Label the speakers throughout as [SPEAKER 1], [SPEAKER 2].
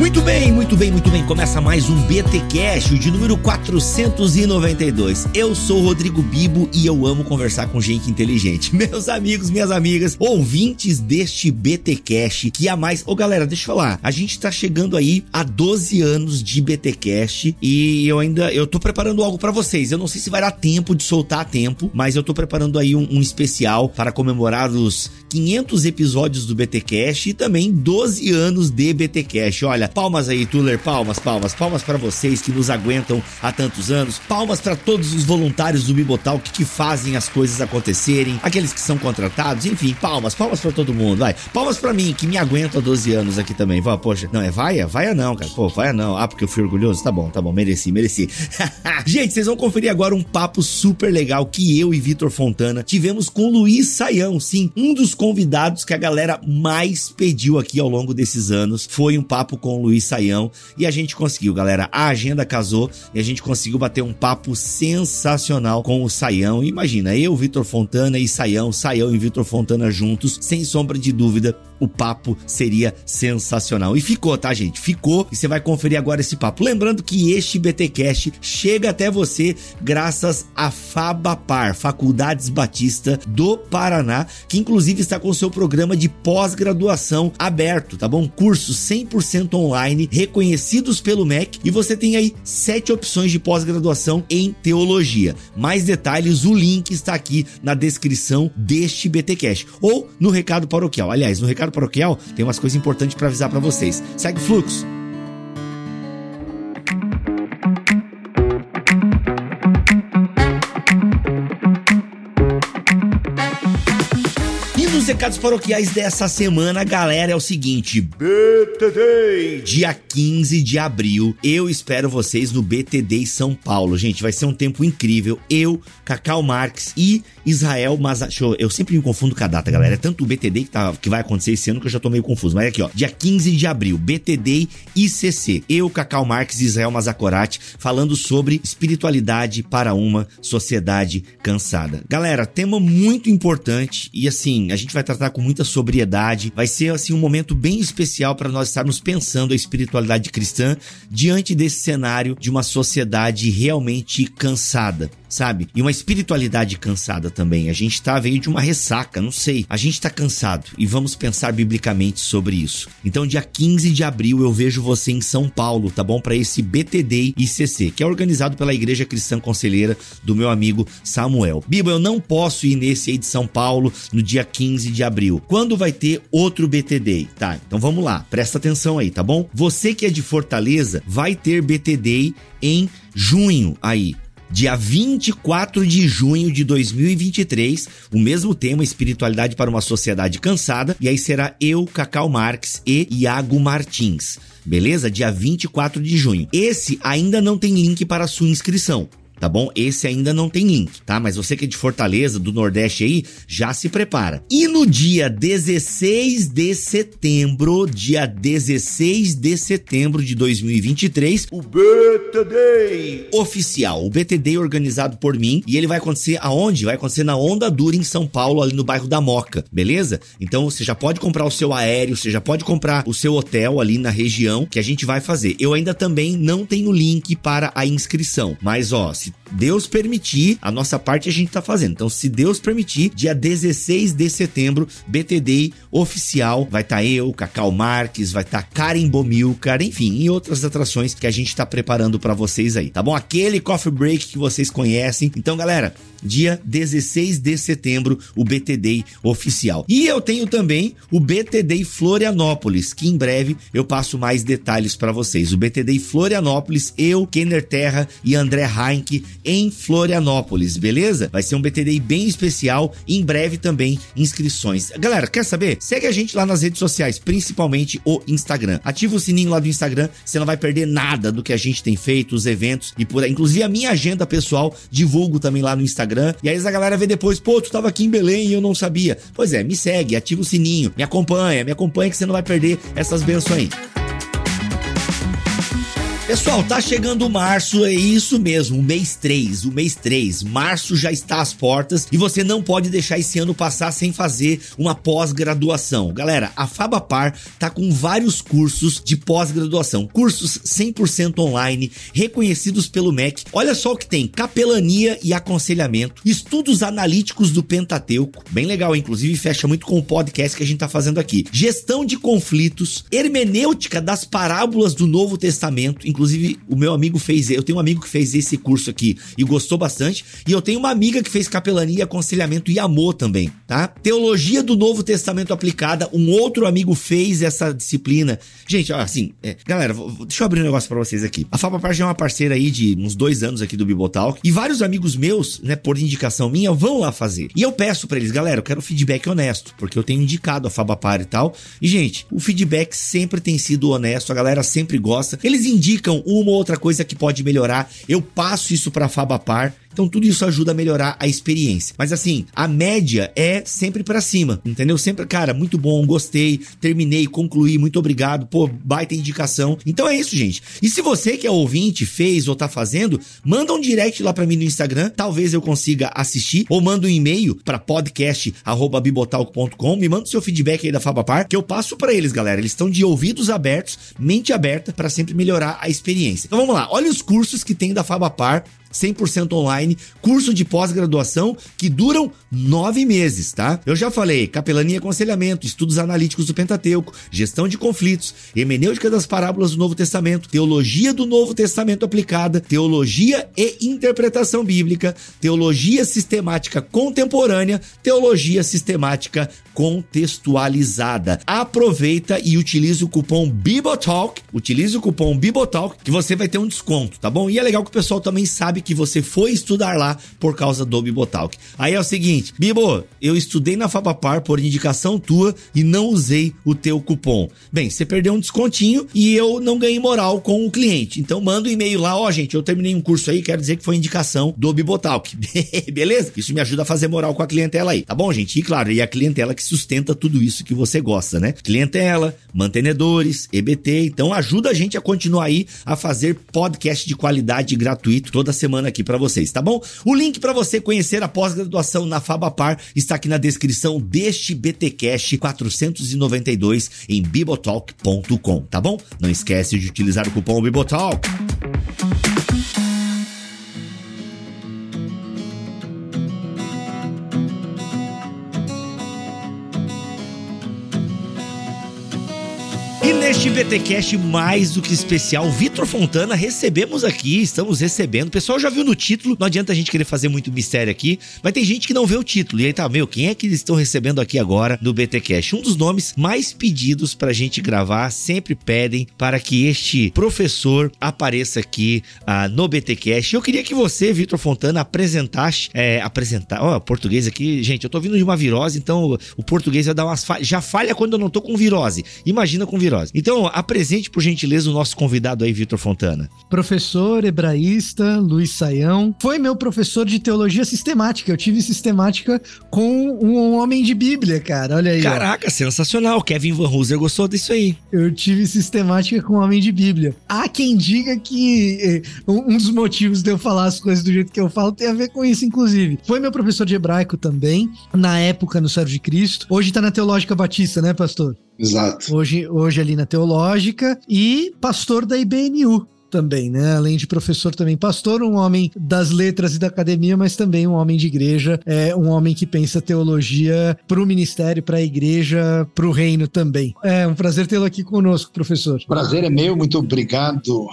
[SPEAKER 1] Muito bem, muito bem, muito bem. Começa mais um BT Cash, o de número 492. Eu sou Rodrigo Bibo e eu amo conversar com gente inteligente. Meus amigos, minhas amigas, ouvintes deste BT Cash, que há mais. Ô galera, deixa eu falar. A gente tá chegando aí a 12 anos de BT Cash e eu ainda eu tô preparando algo para vocês. Eu não sei se vai dar tempo de soltar a tempo, mas eu tô preparando aí um, um especial para comemorar os 500 episódios do BT Cash e também 12 anos de BT Cash. Olha, palmas aí, Tuller, palmas, palmas, palmas para vocês que nos aguentam há tantos anos, palmas para todos os voluntários do Bibotal que, que fazem as coisas acontecerem, aqueles que são contratados, enfim, palmas, palmas para todo mundo, vai. Palmas para mim que me aguento há 12 anos aqui também. Vai, poxa, não é vaia? Vaia não, cara. Pô, vaia não. Ah, porque eu fui orgulhoso? Tá bom, tá bom, mereci, mereci. Gente, vocês vão conferir agora um papo super legal que eu e Vitor Fontana tivemos com Luiz Saião, sim, um dos convidados que a galera mais pediu aqui ao longo desses anos. Foi um papo com o Luiz Saião e a gente conseguiu, galera. A agenda casou e a gente conseguiu bater um papo sensacional com o Saião. Imagina, eu, Vitor Fontana e Saião, Saião e Vitor Fontana juntos, sem sombra de dúvida, o papo seria sensacional. E ficou, tá, gente? Ficou e você vai conferir agora esse papo. Lembrando que este BTcast chega até você graças à Fabapar, Faculdades Batista do Paraná, que inclusive está com seu programa de pós-graduação aberto, tá bom? Cursos 100% online, reconhecidos pelo MEC, e você tem aí sete opções de pós-graduação em teologia. Mais detalhes, o link está aqui na descrição deste BTcast ou no recado paroquial. Aliás, no recado paroquial tem umas coisas importantes para avisar para vocês. Segue o fluxo. os recados paroquiais dessa semana, galera, é o seguinte: BTD, dia 15 de abril, eu espero vocês no BTD São Paulo. Gente, vai ser um tempo incrível. Eu, Cacau Marques e Israel Mazacho. Eu sempre me confundo com a data, galera. É tanto o BTD que, tá, que vai acontecer esse ano que eu já tô meio confuso. Mas aqui, ó, dia 15 de abril, BTD ICC. Eu, Cacau Marques e Israel Mazacorati falando sobre espiritualidade para uma sociedade cansada. Galera, tema muito importante e assim, a gente vai tratar com muita sobriedade. Vai ser assim um momento bem especial para nós estarmos pensando a espiritualidade cristã diante desse cenário de uma sociedade realmente cansada sabe? E uma espiritualidade cansada também. A gente tá veio de uma ressaca, não sei. A gente tá cansado e vamos pensar biblicamente sobre isso. Então, dia 15 de abril eu vejo você em São Paulo, tá bom? Para esse BTD ICC, que é organizado pela Igreja Cristã Conselheira do meu amigo Samuel. Biba, eu não posso ir nesse aí de São Paulo no dia 15 de abril. Quando vai ter outro BTD? Tá, então vamos lá. Presta atenção aí, tá bom? Você que é de Fortaleza vai ter BTD em junho aí dia 24 de junho de 2023, o mesmo tema, espiritualidade para uma sociedade cansada, e aí será eu, Cacau Marques e Iago Martins. Beleza? Dia 24 de junho. Esse ainda não tem link para sua inscrição tá bom? Esse ainda não tem link, tá? Mas você que é de Fortaleza, do Nordeste aí, já se prepara. E no dia 16 de setembro, dia 16 de setembro de 2023, o BTD oficial, o BTD organizado por mim, e ele vai acontecer aonde? Vai acontecer na Onda Dura em São Paulo, ali no bairro da Moca, beleza? Então você já pode comprar o seu aéreo, você já pode comprar o seu hotel ali na região que a gente vai fazer. Eu ainda também não tenho link para a inscrição, mas ó, se Deus permitir, a nossa parte a gente tá fazendo. Então, se Deus permitir, dia 16 de setembro, BTD oficial, vai estar tá eu, Cacau Marques, vai estar tá Karen Bomilcar, enfim, e outras atrações que a gente tá preparando para vocês aí, tá bom? Aquele coffee break que vocês conhecem. Então, galera, dia 16 de setembro, o BTD oficial. E eu tenho também o BTD Florianópolis, que em breve eu passo mais detalhes para vocês. O BTD Florianópolis, eu, Kenner Terra e André Heinck em Florianópolis, beleza? Vai ser um BTD bem especial, em breve também inscrições. Galera, quer saber? Segue a gente lá nas redes sociais, principalmente o Instagram. Ativa o sininho lá do Instagram, você não vai perder nada do que a gente tem feito, os eventos e por aí. Inclusive a minha agenda pessoal, divulgo também lá no Instagram. E aí a galera vê depois, pô, tu tava aqui em Belém e eu não sabia. Pois é, me segue, ativa o sininho, me acompanha, me acompanha que você não vai perder essas aí. Pessoal, tá chegando março, é isso mesmo, o mês 3, o mês 3. Março já está às portas e você não pode deixar esse ano passar sem fazer uma pós-graduação. Galera, a Fabapar tá com vários cursos de pós-graduação, cursos 100% online, reconhecidos pelo MEC. Olha só o que tem: capelania e aconselhamento, estudos analíticos do Pentateuco, bem legal, inclusive fecha muito com o podcast que a gente tá fazendo aqui. Gestão de conflitos, hermenêutica das parábolas do Novo Testamento, Inclusive, o meu amigo fez, eu tenho um amigo que fez esse curso aqui e gostou bastante, e eu tenho uma amiga que fez capelania, aconselhamento e amor também, tá? Teologia do Novo Testamento aplicada, um outro amigo fez essa disciplina. Gente, assim, é, galera, deixa eu abrir um negócio para vocês aqui. A Fabapar já é uma parceira aí de uns dois anos aqui do Bibotalk, e vários amigos meus, né, por indicação minha, vão lá fazer. E eu peço para eles, galera, eu quero feedback honesto, porque eu tenho indicado a Fabapar e tal. E, gente, o feedback sempre tem sido honesto, a galera sempre gosta. Eles indicam uma ou outra coisa que pode melhorar. Eu passo isso para Fabapar então tudo isso ajuda a melhorar a experiência. Mas assim, a média é sempre para cima, entendeu? Sempre, cara, muito bom, gostei, terminei, concluí, muito obrigado, pô, baita indicação. Então é isso, gente. E se você que é ouvinte, fez ou tá fazendo, manda um direct lá para mim no Instagram, talvez eu consiga assistir, ou manda um e-mail para podcast@bibotalk.com, me manda o seu feedback aí da Fabapar, que eu passo para eles, galera. Eles estão de ouvidos abertos, mente aberta para sempre melhorar a experiência. Então vamos lá, olha os cursos que tem da Fabapar 100% online, curso de pós-graduação que duram nove meses, tá? Eu já falei, capelania e aconselhamento, estudos analíticos do Pentateuco, gestão de conflitos, hemenêutica das parábolas do Novo Testamento, teologia do Novo Testamento aplicada, teologia e interpretação bíblica, teologia sistemática contemporânea, teologia sistemática contextualizada. Aproveita e utilize o cupom Bibotalk, utilize o cupom Bibotalk que você vai ter um desconto, tá bom? E é legal que o pessoal também sabe sabe que você foi estudar lá por causa do Bibotalk. Aí é o seguinte, Bibo, eu estudei na Fabapar por indicação tua e não usei o teu cupom. Bem, você perdeu um descontinho e eu não ganhei moral com o cliente. Então manda um e-mail lá, ó, oh, gente, eu terminei um curso aí, quero dizer que foi indicação do Bibotalk. Beleza? Isso me ajuda a fazer moral com a clientela aí, tá bom, gente? E claro, e a clientela que sustenta tudo isso que você gosta, né? Clientela, mantenedores, EBT, então ajuda a gente a continuar aí a fazer podcast de qualidade gratuito toda semana semana aqui para vocês, tá bom? O link para você conhecer a pós-graduação na Fabapar está aqui na descrição deste BTcast 492 em bibotalk.com, tá bom? Não esquece de utilizar o cupom Bibotalk. Neste VTcast mais do que especial, Vitor Fontana recebemos aqui, estamos recebendo. O pessoal já viu no título, não adianta a gente querer fazer muito mistério aqui, mas tem gente que não vê o título. E aí tá, meu, quem é que eles estão recebendo aqui agora no BTcast? Um dos nomes mais pedidos pra gente gravar, sempre pedem para que este professor apareça aqui uh, no BTcast. Eu queria que você, Vitor Fontana, apresentasse, é, apresentar, ó, oh, português aqui, gente, eu tô vindo de uma virose, então o português vai dar umas falhas, já falha quando eu não tô com virose. Imagina com virose. Então, apresente, por gentileza, o nosso convidado aí, Vitor Fontana.
[SPEAKER 2] Professor hebraísta, Luiz Saião. Foi meu professor de teologia sistemática. Eu tive sistemática com um homem de Bíblia, cara. Olha aí.
[SPEAKER 1] Caraca, ó. sensacional. Kevin Van Hooser gostou disso aí.
[SPEAKER 2] Eu tive sistemática com um homem de Bíblia. Há quem diga que eh, um dos motivos de eu falar as coisas do jeito que eu falo tem a ver com isso, inclusive. Foi meu professor de hebraico também, na época no Servo de Cristo. Hoje tá na Teológica Batista, né, pastor?
[SPEAKER 3] Exato.
[SPEAKER 2] Hoje, hoje ali na Teológica e pastor da IBNU também, né? Além de professor, também pastor, um homem das letras e da academia, mas também um homem de igreja, é um homem que pensa teologia para o ministério, para a igreja, para o reino também. É um prazer tê-lo aqui conosco, professor.
[SPEAKER 3] Prazer é meu, muito obrigado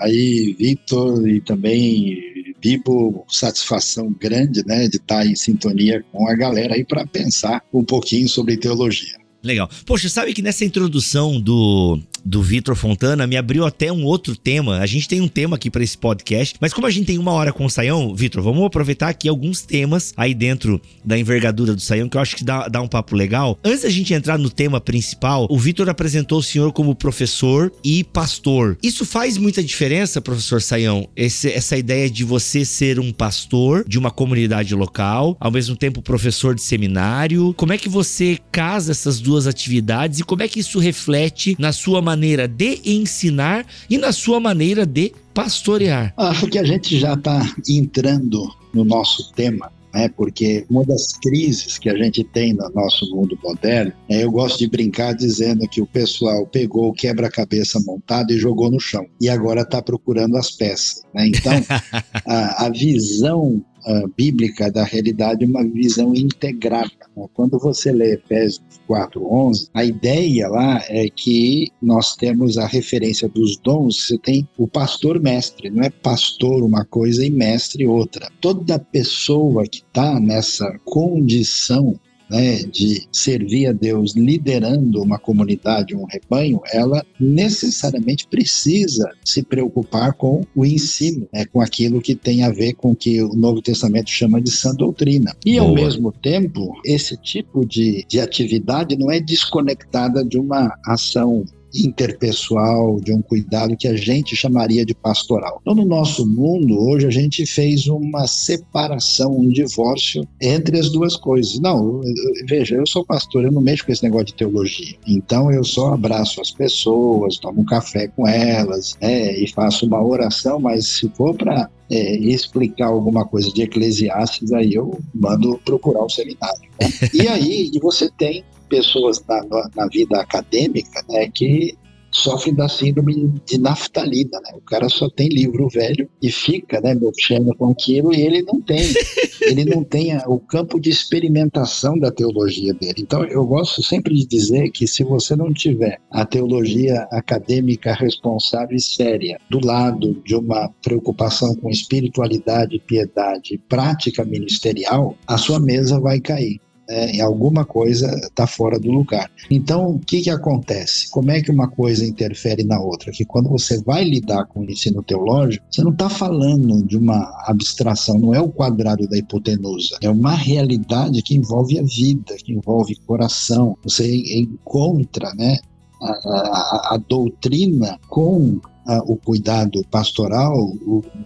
[SPEAKER 3] aí, Vitor, e também Bibo, satisfação grande, né, de estar em sintonia com a galera aí para pensar um pouquinho sobre teologia.
[SPEAKER 1] Legal. Poxa, sabe que nessa introdução do, do Vitor Fontana me abriu até um outro tema. A gente tem um tema aqui para esse podcast, mas como a gente tem uma hora com o Saião, Vitor, vamos aproveitar aqui alguns temas aí dentro da envergadura do Saião que eu acho que dá, dá um papo legal. Antes da gente entrar no tema principal, o Vitor apresentou o senhor como professor e pastor. Isso faz muita diferença, professor Saião? Esse, essa ideia de você ser um pastor de uma comunidade local, ao mesmo tempo professor de seminário. Como é que você casa essas duas atividades e como é que isso reflete na sua maneira maneira de ensinar e na sua maneira de pastorear?
[SPEAKER 3] Acho que a gente já está entrando no nosso tema né? Porque uma das crises que a gente tem no nosso mundo moderno, é, eu gosto de brincar dizendo que o pessoal pegou o quebra-cabeça montado e jogou no chão e agora está procurando as peças, né? Então, a, a visão uh, bíblica da realidade uma visão integrada. Né? Quando você lê Efésios 4:11, a ideia lá é que nós temos a referência dos dons, você tem o pastor mestre, não é pastor uma coisa e mestre outra. Toda pessoa que está nessa condição né, de servir a Deus liderando uma comunidade, um rebanho, ela necessariamente precisa se preocupar com o ensino, né, com aquilo que tem a ver com o que o Novo Testamento chama de sã doutrina. E, Boa. ao mesmo tempo, esse tipo de, de atividade não é desconectada de uma ação interpessoal, de um cuidado que a gente chamaria de pastoral. Então, no nosso mundo, hoje, a gente fez uma separação, um divórcio entre as duas coisas. Não, veja, eu sou pastor, eu não mexo com esse negócio de teologia. Então, eu só abraço as pessoas, tomo um café com elas, né, e faço uma oração, mas se for para é, explicar alguma coisa de Eclesiastes, aí eu mando procurar o seminário. E aí você tem pessoas na, na vida acadêmica né, que sofrem da síndrome de naftalina, né? O cara só tem livro velho e fica, né, mexendo com aquilo e ele não tem, ele não tem o campo de experimentação da teologia dele. Então, eu gosto sempre de dizer que se você não tiver a teologia acadêmica responsável e séria do lado de uma preocupação com espiritualidade, piedade, prática ministerial, a sua mesa vai cair em alguma coisa está fora do lugar. Então, o que, que acontece? Como é que uma coisa interfere na outra? Que quando você vai lidar com o ensino teológico, você não está falando de uma abstração, não é o quadrado da hipotenusa, é uma realidade que envolve a vida, que envolve coração. Você encontra né, a, a, a doutrina com o cuidado pastoral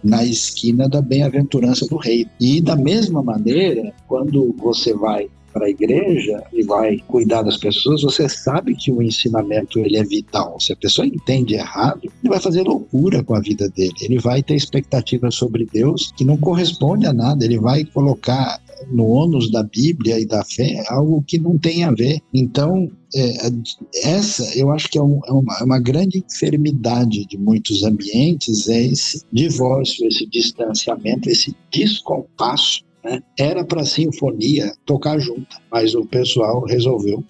[SPEAKER 3] na esquina da bem-aventurança do rei. E da mesma maneira, quando você vai para a igreja e vai cuidar das pessoas, você sabe que o ensinamento ele é vital. Se a pessoa entende errado, ele vai fazer loucura com a vida dele. Ele vai ter expectativas sobre Deus que não corresponde a nada. Ele vai colocar no ônus da Bíblia e da fé algo que não tem a ver. Então, é, essa eu acho que é, um, é, uma, é, uma, grande enfermidade de muitos ambientes, é esse divórcio, esse distanciamento, esse descompasso né? Era para a sinfonia tocar junta, mas o pessoal resolveu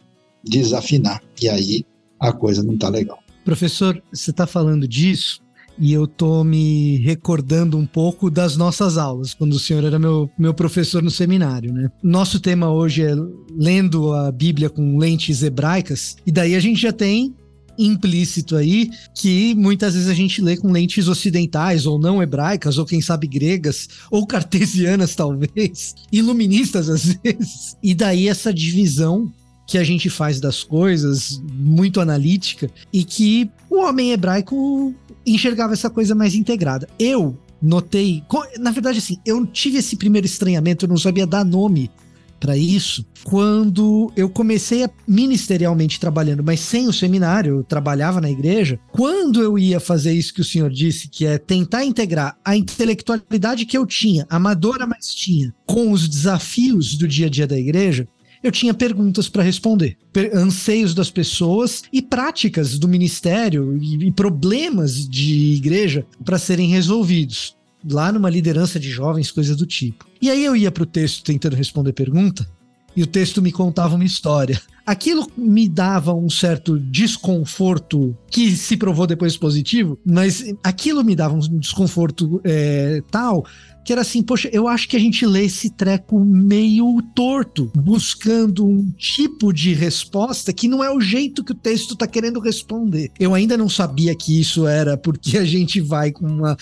[SPEAKER 3] desafinar. E aí a coisa não está legal.
[SPEAKER 2] Professor, você está falando disso e eu tô me recordando um pouco das nossas aulas, quando o senhor era meu, meu professor no seminário, né? Nosso tema hoje é lendo a Bíblia com lentes hebraicas, e daí a gente já tem implícito aí que muitas vezes a gente lê com lentes ocidentais ou não hebraicas, ou quem sabe gregas, ou cartesianas talvez, iluministas às vezes. E daí essa divisão que a gente faz das coisas, muito analítica, e que o homem hebraico enxergava essa coisa mais integrada. Eu notei, na verdade assim, eu tive esse primeiro estranhamento, eu não sabia dar nome para isso quando eu comecei a, ministerialmente trabalhando, mas sem o seminário, eu trabalhava na igreja. Quando eu ia fazer isso que o senhor disse, que é tentar integrar a intelectualidade que eu tinha, amadora, mas tinha, com os desafios do dia a dia da igreja, eu tinha perguntas para responder, anseios das pessoas e práticas do ministério e, e problemas de igreja para serem resolvidos lá numa liderança de jovens, coisa do tipo. E aí eu ia pro texto tentando responder pergunta, e o texto me contava uma história. Aquilo me dava um certo desconforto, que se provou depois positivo, mas aquilo me dava um desconforto é, tal que era assim, poxa, eu acho que a gente lê esse treco meio torto, buscando um tipo de resposta que não é o jeito que o texto tá querendo responder. Eu ainda não sabia que isso era porque a gente vai com uma,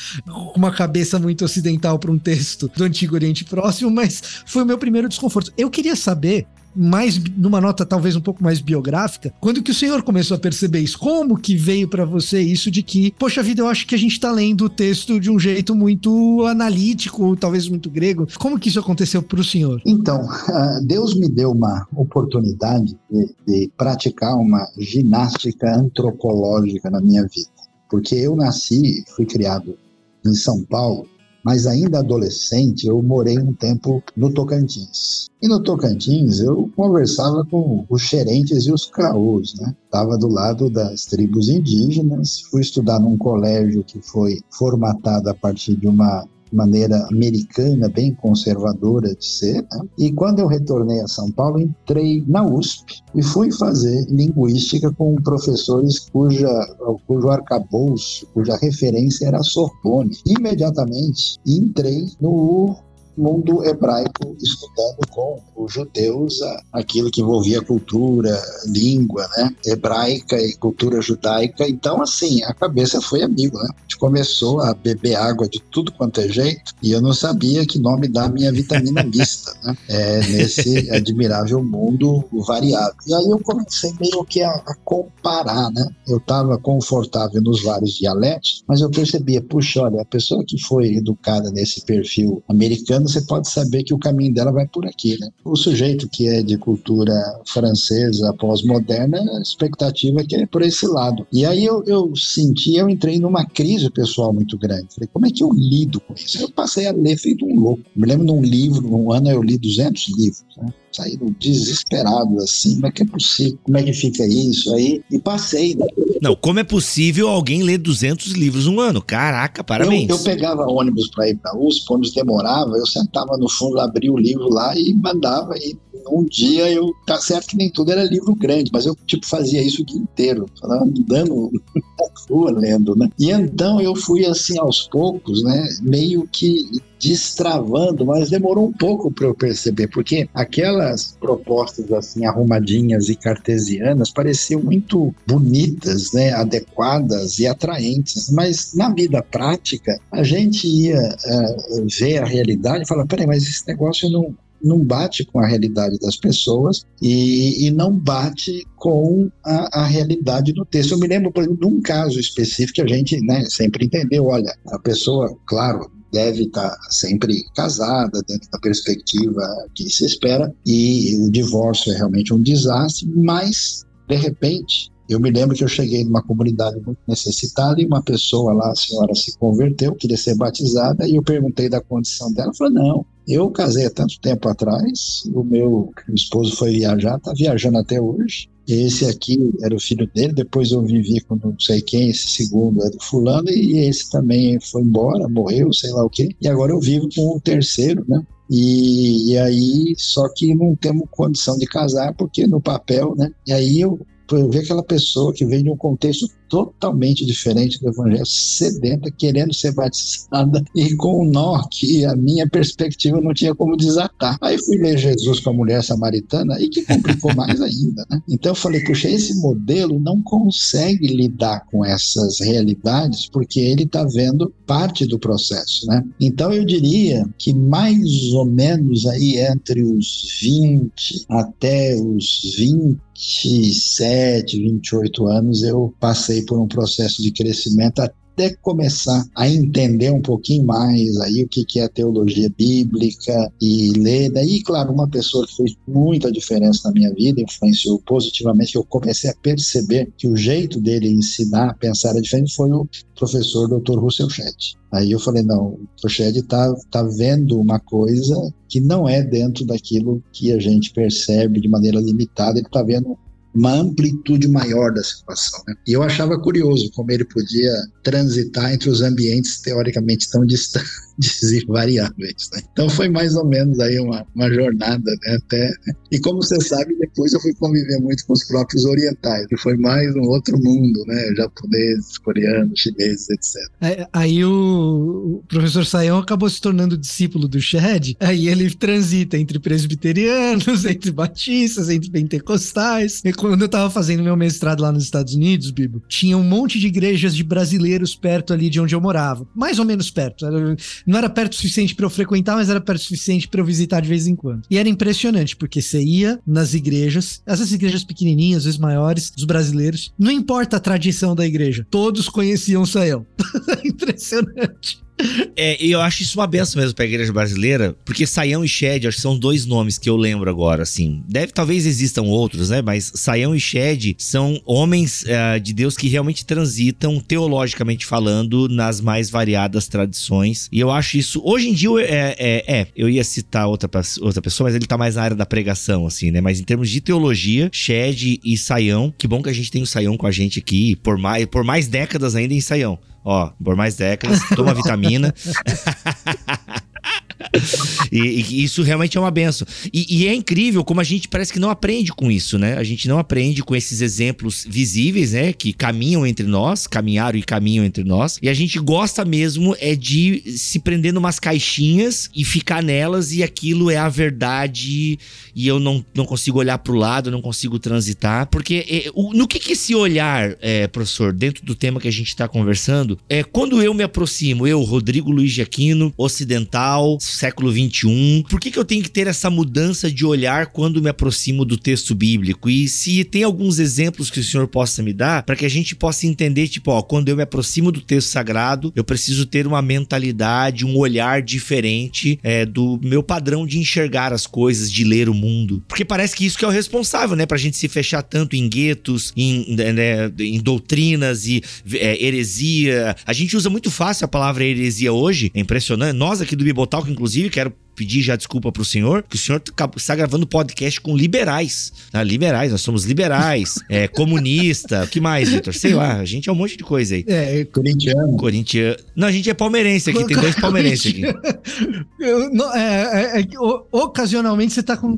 [SPEAKER 2] uma cabeça muito ocidental para um texto do Antigo Oriente Próximo, mas foi o meu primeiro desconforto. Eu queria saber mais numa nota talvez um pouco mais biográfica, quando que o senhor começou a perceber isso? Como que veio para você isso de que, poxa vida, eu acho que a gente tá lendo o texto de um jeito muito analítico, talvez muito grego. Como que isso aconteceu para o senhor?
[SPEAKER 3] Então, ah, Deus me deu uma oportunidade de, de praticar uma ginástica antropológica na minha vida. Porque eu nasci, fui criado em São Paulo, mas ainda adolescente eu morei um tempo no Tocantins. E no Tocantins eu conversava com os xerentes e os caôs, né? Estava do lado das tribos indígenas, fui estudar num colégio que foi formatado a partir de uma maneira americana, bem conservadora de ser. Né? E quando eu retornei a São Paulo, entrei na USP e fui fazer linguística com professores cuja, cujo arcabouço, cuja referência era Sorbonne. Imediatamente entrei no mundo hebraico estudando com os judeus aquilo que envolvia cultura, língua, né? Hebraica e cultura judaica. Então, assim, a cabeça foi amigo, né? A gente começou a beber água de tudo quanto é jeito e eu não sabia que nome dar minha vitamina mista, né? É, nesse admirável mundo variável. E aí eu comecei meio que a, a comparar, né? Eu estava confortável nos vários dialetos, mas eu percebia, puxa, olha, a pessoa que foi educada nesse perfil americano você pode saber que o caminho dela vai por aqui, né? O sujeito que é de cultura francesa pós-moderna, a expectativa é que é por esse lado. E aí eu, eu senti, eu entrei numa crise pessoal muito grande. Falei, como é que eu lido com isso? Eu passei a ler feito um louco. Me lembro de um livro, num ano eu li 200 livros, né? Saíram desesperados assim, como é que é possível? Como é que fica isso aí? E passei. Né?
[SPEAKER 1] Não, como é possível alguém ler 200 livros um ano? Caraca, parabéns.
[SPEAKER 3] Eu, eu pegava ônibus para ir para USP, quando demorava, eu sentava no fundo, abria o livro lá e mandava e um dia eu, tá certo que nem tudo era livro grande, mas eu tipo fazia isso o dia inteiro, andando rua lendo, né? E então eu fui assim aos poucos, né, meio que destravando, mas demorou um pouco para eu perceber, porque aquelas propostas assim arrumadinhas e cartesianas pareciam muito bonitas, né, adequadas e atraentes, mas na vida prática a gente ia uh, ver a realidade e falar, peraí, mas esse negócio não não bate com a realidade das pessoas e, e não bate com a, a, realidade do texto. Eu me lembro, por exemplo, de um caso específico que a gente né, sempre entendeu. Olha, a pessoa, claro, deve estar sempre casada dentro da perspectiva que se espera e o divórcio é realmente um desastre, mas de repente eu me lembro que eu cheguei numa comunidade muito necessitada e uma pessoa lá, a senhora se converteu, queria ser batizada, e eu perguntei da condição dela. Ela falou: não, eu casei há tanto tempo atrás, o meu esposo foi viajar, está viajando até hoje. Esse aqui era o filho dele, depois eu vivi com não sei quem, esse segundo é do fulano, e esse também foi embora, morreu, sei lá o quê. E agora eu vivo com o terceiro, né? E, e, aí, só que não temos condição de casar, porque no papel, né? E aí eu, eu vi aquela pessoa que vem de um contexto totalmente diferente do evangelho, sedenta, querendo ser batizada e com um nó que a minha perspectiva não tinha como desatar. Aí fui ler Jesus com a mulher samaritana e que complicou mais ainda, né? Então eu falei, puxa, esse modelo não consegue lidar com essas realidades porque ele está vendo parte do processo, né? Então eu diria que mais ou menos aí entre os 20 até os 27, 28 anos eu passei por um processo de crescimento até começar a entender um pouquinho mais aí o que, que é teologia bíblica e ler. Daí, claro, uma pessoa que fez muita diferença na minha vida, influenciou positivamente, eu comecei a perceber que o jeito dele ensinar, pensar era diferente, foi o professor Dr. Russell Shedd. Aí eu falei, não, o Shedd está tá vendo uma coisa que não é dentro daquilo que a gente percebe de maneira limitada, ele está vendo uma amplitude maior da situação. Né? E eu achava curioso como ele podia transitar entre os ambientes teoricamente tão distantes variáveis. Né? Então foi mais ou menos aí uma, uma jornada né? até. E como você sabe, depois eu fui conviver muito com os próprios orientais, que foi mais um outro mundo, né? Japoneses, coreanos, chineses, etc.
[SPEAKER 2] Aí o, professor Sayão acabou se tornando discípulo do Shed, aí ele transita entre presbiterianos, entre batistas, entre pentecostais. E quando eu estava fazendo meu mestrado lá nos Estados Unidos, Bibo, tinha um monte de igrejas de brasileiros perto ali de onde eu morava. Mais ou menos perto. Não era perto o suficiente para eu frequentar, mas era perto o suficiente para eu visitar de vez em quando. E era impressionante, porque você ia nas igrejas, essas igrejas pequenininhas, às vezes maiores, dos brasileiros, não importa a tradição da igreja, todos conheciam Saião. impressionante.
[SPEAKER 1] É, eu acho isso uma benção mesmo pra igreja brasileira, porque Saião e Shed, acho que são dois nomes que eu lembro agora, assim. Deve, talvez existam outros, né? Mas Saião e Shed são homens uh, de Deus que realmente transitam, teologicamente falando, nas mais variadas tradições. E eu acho isso, hoje em dia, é, é, é eu ia citar outra, outra pessoa, mas ele tá mais na área da pregação, assim, né? Mas em termos de teologia, Shed e Saião, que bom que a gente tem o Saião com a gente aqui, por mais, por mais décadas ainda em Saião. Ó, por mais décadas, toma vitamina. e, e, isso realmente é uma benção. E, e, é incrível como a gente parece que não aprende com isso, né? A gente não aprende com esses exemplos visíveis, né? Que caminham entre nós, caminharam e caminham entre nós. E a gente gosta mesmo é de se prender numas caixinhas e ficar nelas e aquilo é a verdade e eu não, não consigo olhar para o lado, não consigo transitar. Porque é, o, no que que esse olhar, é, professor, dentro do tema que a gente está conversando, é quando eu me aproximo, eu, Rodrigo Luiz de Aquino, ocidental, 21. Por que, que eu tenho que ter essa mudança de olhar quando me aproximo do texto bíblico? E se tem alguns exemplos que o senhor possa me dar para que a gente possa entender, tipo, ó, quando eu me aproximo do texto sagrado, eu preciso ter uma mentalidade, um olhar diferente é, do meu padrão de enxergar as coisas, de ler o mundo. Porque parece que isso que é o responsável, né, pra gente se fechar tanto em guetos, em, né, em doutrinas e é, heresia. A gente usa muito fácil a palavra heresia hoje, é impressionante. Nós aqui do Bibotal, que inclusive quero pedir já desculpa pro senhor, que o senhor está gravando podcast com liberais. Né? Liberais, nós somos liberais, é, comunista, o que mais, Vitor? Sei lá, a gente é um monte de coisa aí.
[SPEAKER 3] É, corintiano.
[SPEAKER 1] Corintiano. Não, a gente é palmeirense aqui, tem dois palmeirenses aqui.
[SPEAKER 2] Não, é, é, é, ocasionalmente você tá com.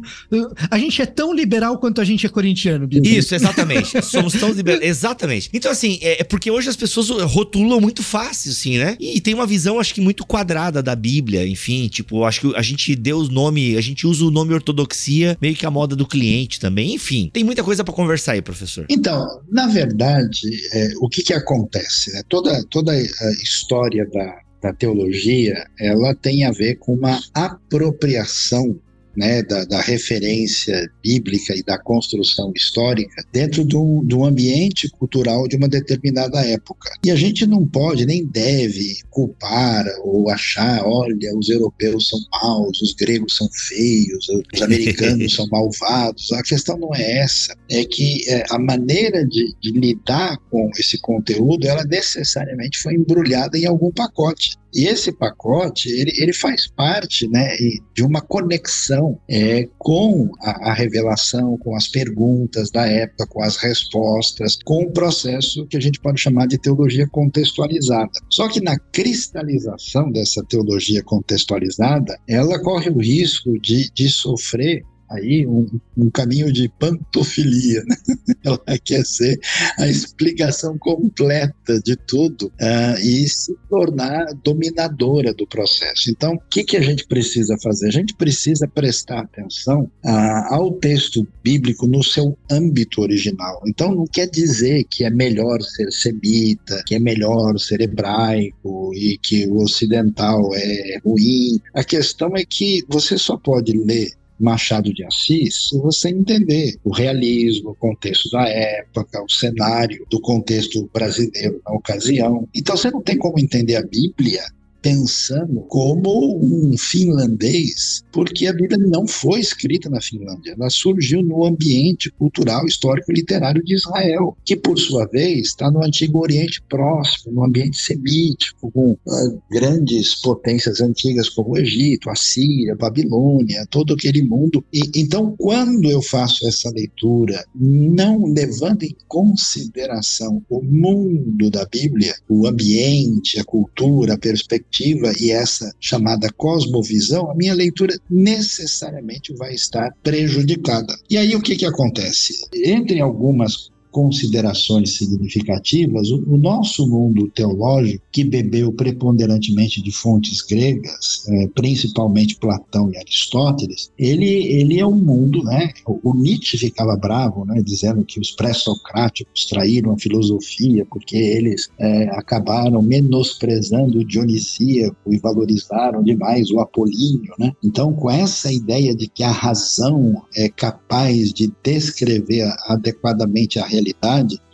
[SPEAKER 2] A gente é tão liberal quanto a gente é corintiano,
[SPEAKER 1] Bíblia. Isso, exatamente. Somos tão liberais. Exatamente. Então, assim, é, é porque hoje as pessoas rotulam muito fácil, assim, né? E tem uma visão, acho que, muito quadrada da Bíblia, enfim, tipo, acho que a gente deu os nome, a gente usa o nome ortodoxia meio que a moda do cliente também. Enfim, tem muita coisa para conversar aí, professor.
[SPEAKER 3] Então, na verdade, é, o que que acontece? Né? Toda, toda a história da, da teologia, ela tem a ver com uma apropriação né, da, da, referência bíblica e da construção histórica dentro do, do ambiente cultural de uma determinada época. E a gente não pode nem deve culpar ou achar, olha, os europeus são maus, os gregos são feios, os americanos são malvados. A questão não é essa, é que é, a maneira de, de lidar com esse conteúdo, ela necessariamente foi embrulhada em algum pacote. E esse pacote, ele, ele faz parte né, de uma conexão é, com a, a, revelação, com as perguntas da época, com as respostas, com o processo que a gente pode chamar de teologia contextualizada. Só que na cristalização dessa teologia contextualizada, ela corre o risco de, de sofrer aí um, um, caminho de pantofilia. Né? Ela quer ser a explicação completa de tudo uh, e se tornar dominadora do processo. Então, o que, que a gente precisa fazer? A gente precisa prestar atenção uh, ao texto bíblico no seu âmbito original. Então, não quer dizer que é melhor ser semita, que é melhor ser hebraico e que o ocidental é ruim. A questão é que você só pode ler Machado de Assis, você entender o realismo, o contexto da época, o cenário do contexto brasileiro na ocasião. Então você não tem como entender a Bíblia pensando como um finlandês, porque a Bíblia não foi escrita na Finlândia, ela surgiu no ambiente cultural, histórico e literário de Israel, que por sua vez está no Antigo Oriente Próximo, no ambiente semítico, com uh, grandes potências antigas como o Egito, a Síria, a Babilônia, todo aquele mundo. E, então, quando eu faço essa leitura, não levando em consideração o mundo da Bíblia, o ambiente, a cultura, a perspectiva perspectiva e essa chamada cosmovisão, a minha leitura necessariamente vai estar prejudicada. E aí o que, que acontece? Entre algumas considerações significativas, o, nosso mundo teológico, que bebeu preponderantemente de fontes gregas, é, principalmente Platão e Aristóteles, ele, ele é um mundo, né? O, o Nietzsche ficava bravo, né? Dizendo que os pré-socráticos traíram a filosofia porque eles é, acabaram menosprezando o dionisíaco e valorizaram demais o apolíneo, né? Então, com essa ideia de que a razão é capaz de descrever adequadamente a realidade,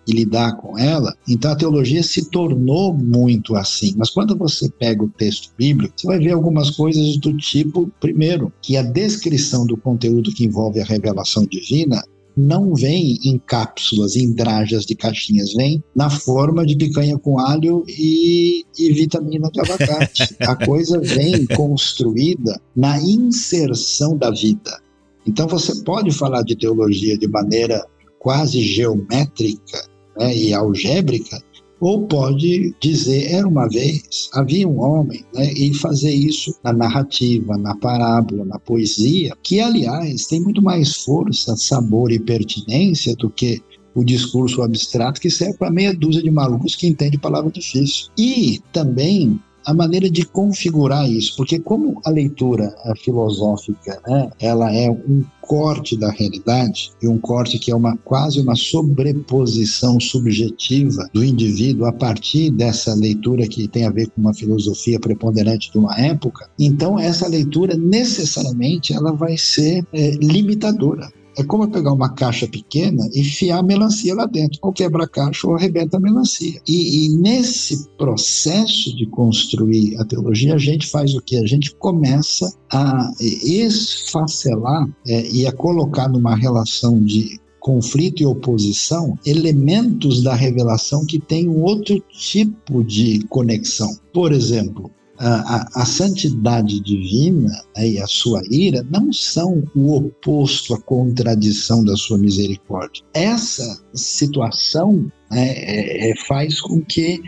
[SPEAKER 3] e lidar com ela, então a teologia se tornou muito assim. Mas quando você pega o texto bíblico, você vai ver algumas coisas do tipo, primeiro, que a descrição do conteúdo que envolve a revelação divina não vem em cápsulas, em drajas de caixinhas, vem na forma de picanha com alho e, e vitamina de abacate. a coisa vem construída na inserção da vida. Então você pode falar de teologia de maneira quase geométrica né, e algébrica, ou pode dizer, era uma vez, havia um homem, né, e fazer isso na narrativa, na parábola, na poesia, que, aliás, tem muito mais força, sabor e pertinência do que o discurso abstrato que serve para meia dúzia de malucos que entende palavra difícil. E também a maneira de configurar isso, porque como a leitura a filosófica, né, ela é um corte da realidade e um corte que é uma quase uma sobreposição subjetiva do indivíduo a partir dessa leitura que tem a ver com uma filosofia preponderante de uma época, então essa leitura necessariamente ela vai ser é, limitadora. É como pegar uma caixa pequena e enfiar a melancia lá dentro. Ou quebra a caixa ou arrebenta a melancia. E, e, nesse processo de construir a teologia, a gente faz o que? A gente começa a esfacelar é, e a colocar numa relação de conflito e oposição elementos da revelação que têm um outro tipo de conexão. Por exemplo, a, a, santidade divina né, e a sua ira não são o oposto, a contradição da sua misericórdia. Essa situação né, é, é, faz com que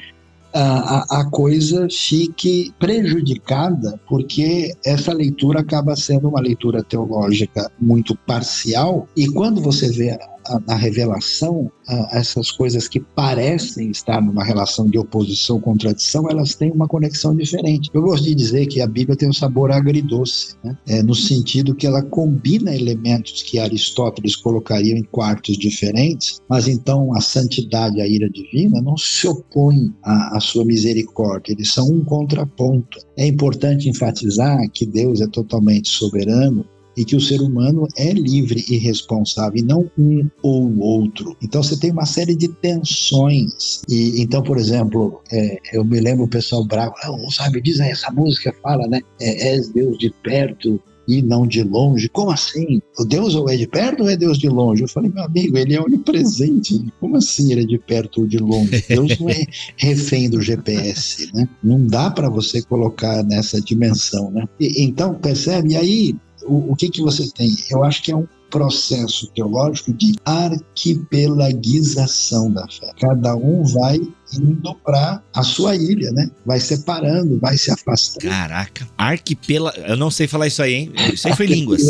[SPEAKER 3] a, a, coisa fique prejudicada, porque essa leitura acaba sendo uma leitura teológica muito parcial, e quando você vê na revelação, essas coisas que parecem estar numa relação de oposição, contradição, elas têm uma conexão diferente. Eu gosto de dizer que a Bíblia tem um sabor agridoce, né? é, no sentido que ela combina elementos que Aristóteles colocaria em quartos diferentes, mas então a santidade a ira divina não se opõem à, à sua misericórdia, eles são um contraponto. É importante enfatizar que Deus é totalmente soberano e que o ser humano é livre e responsável, e não um ou outro. Então você tem uma série de tensões. E então, por exemplo, é, eu me lembro o pessoal bravo, não, sabe, diz aí, essa música fala, né? É, és Deus de perto, e não de longe. Como assim? O Deus ou é de perto ou é Deus de longe? Eu falei, meu amigo, ele é onipresente. Como assim ele é de perto ou de longe? Deus não é refém do GPS, né? Não dá para você colocar nessa dimensão, né? E, então, percebe? E aí, o, o que, que você tem? Eu acho que é um processo teológico de arquipelagização da fé. Cada um vai indo para a sua ilha, né? Vai separando, vai se afastando.
[SPEAKER 1] Caraca, arquipela... Eu não sei falar isso aí, hein? Isso aí foi línguas.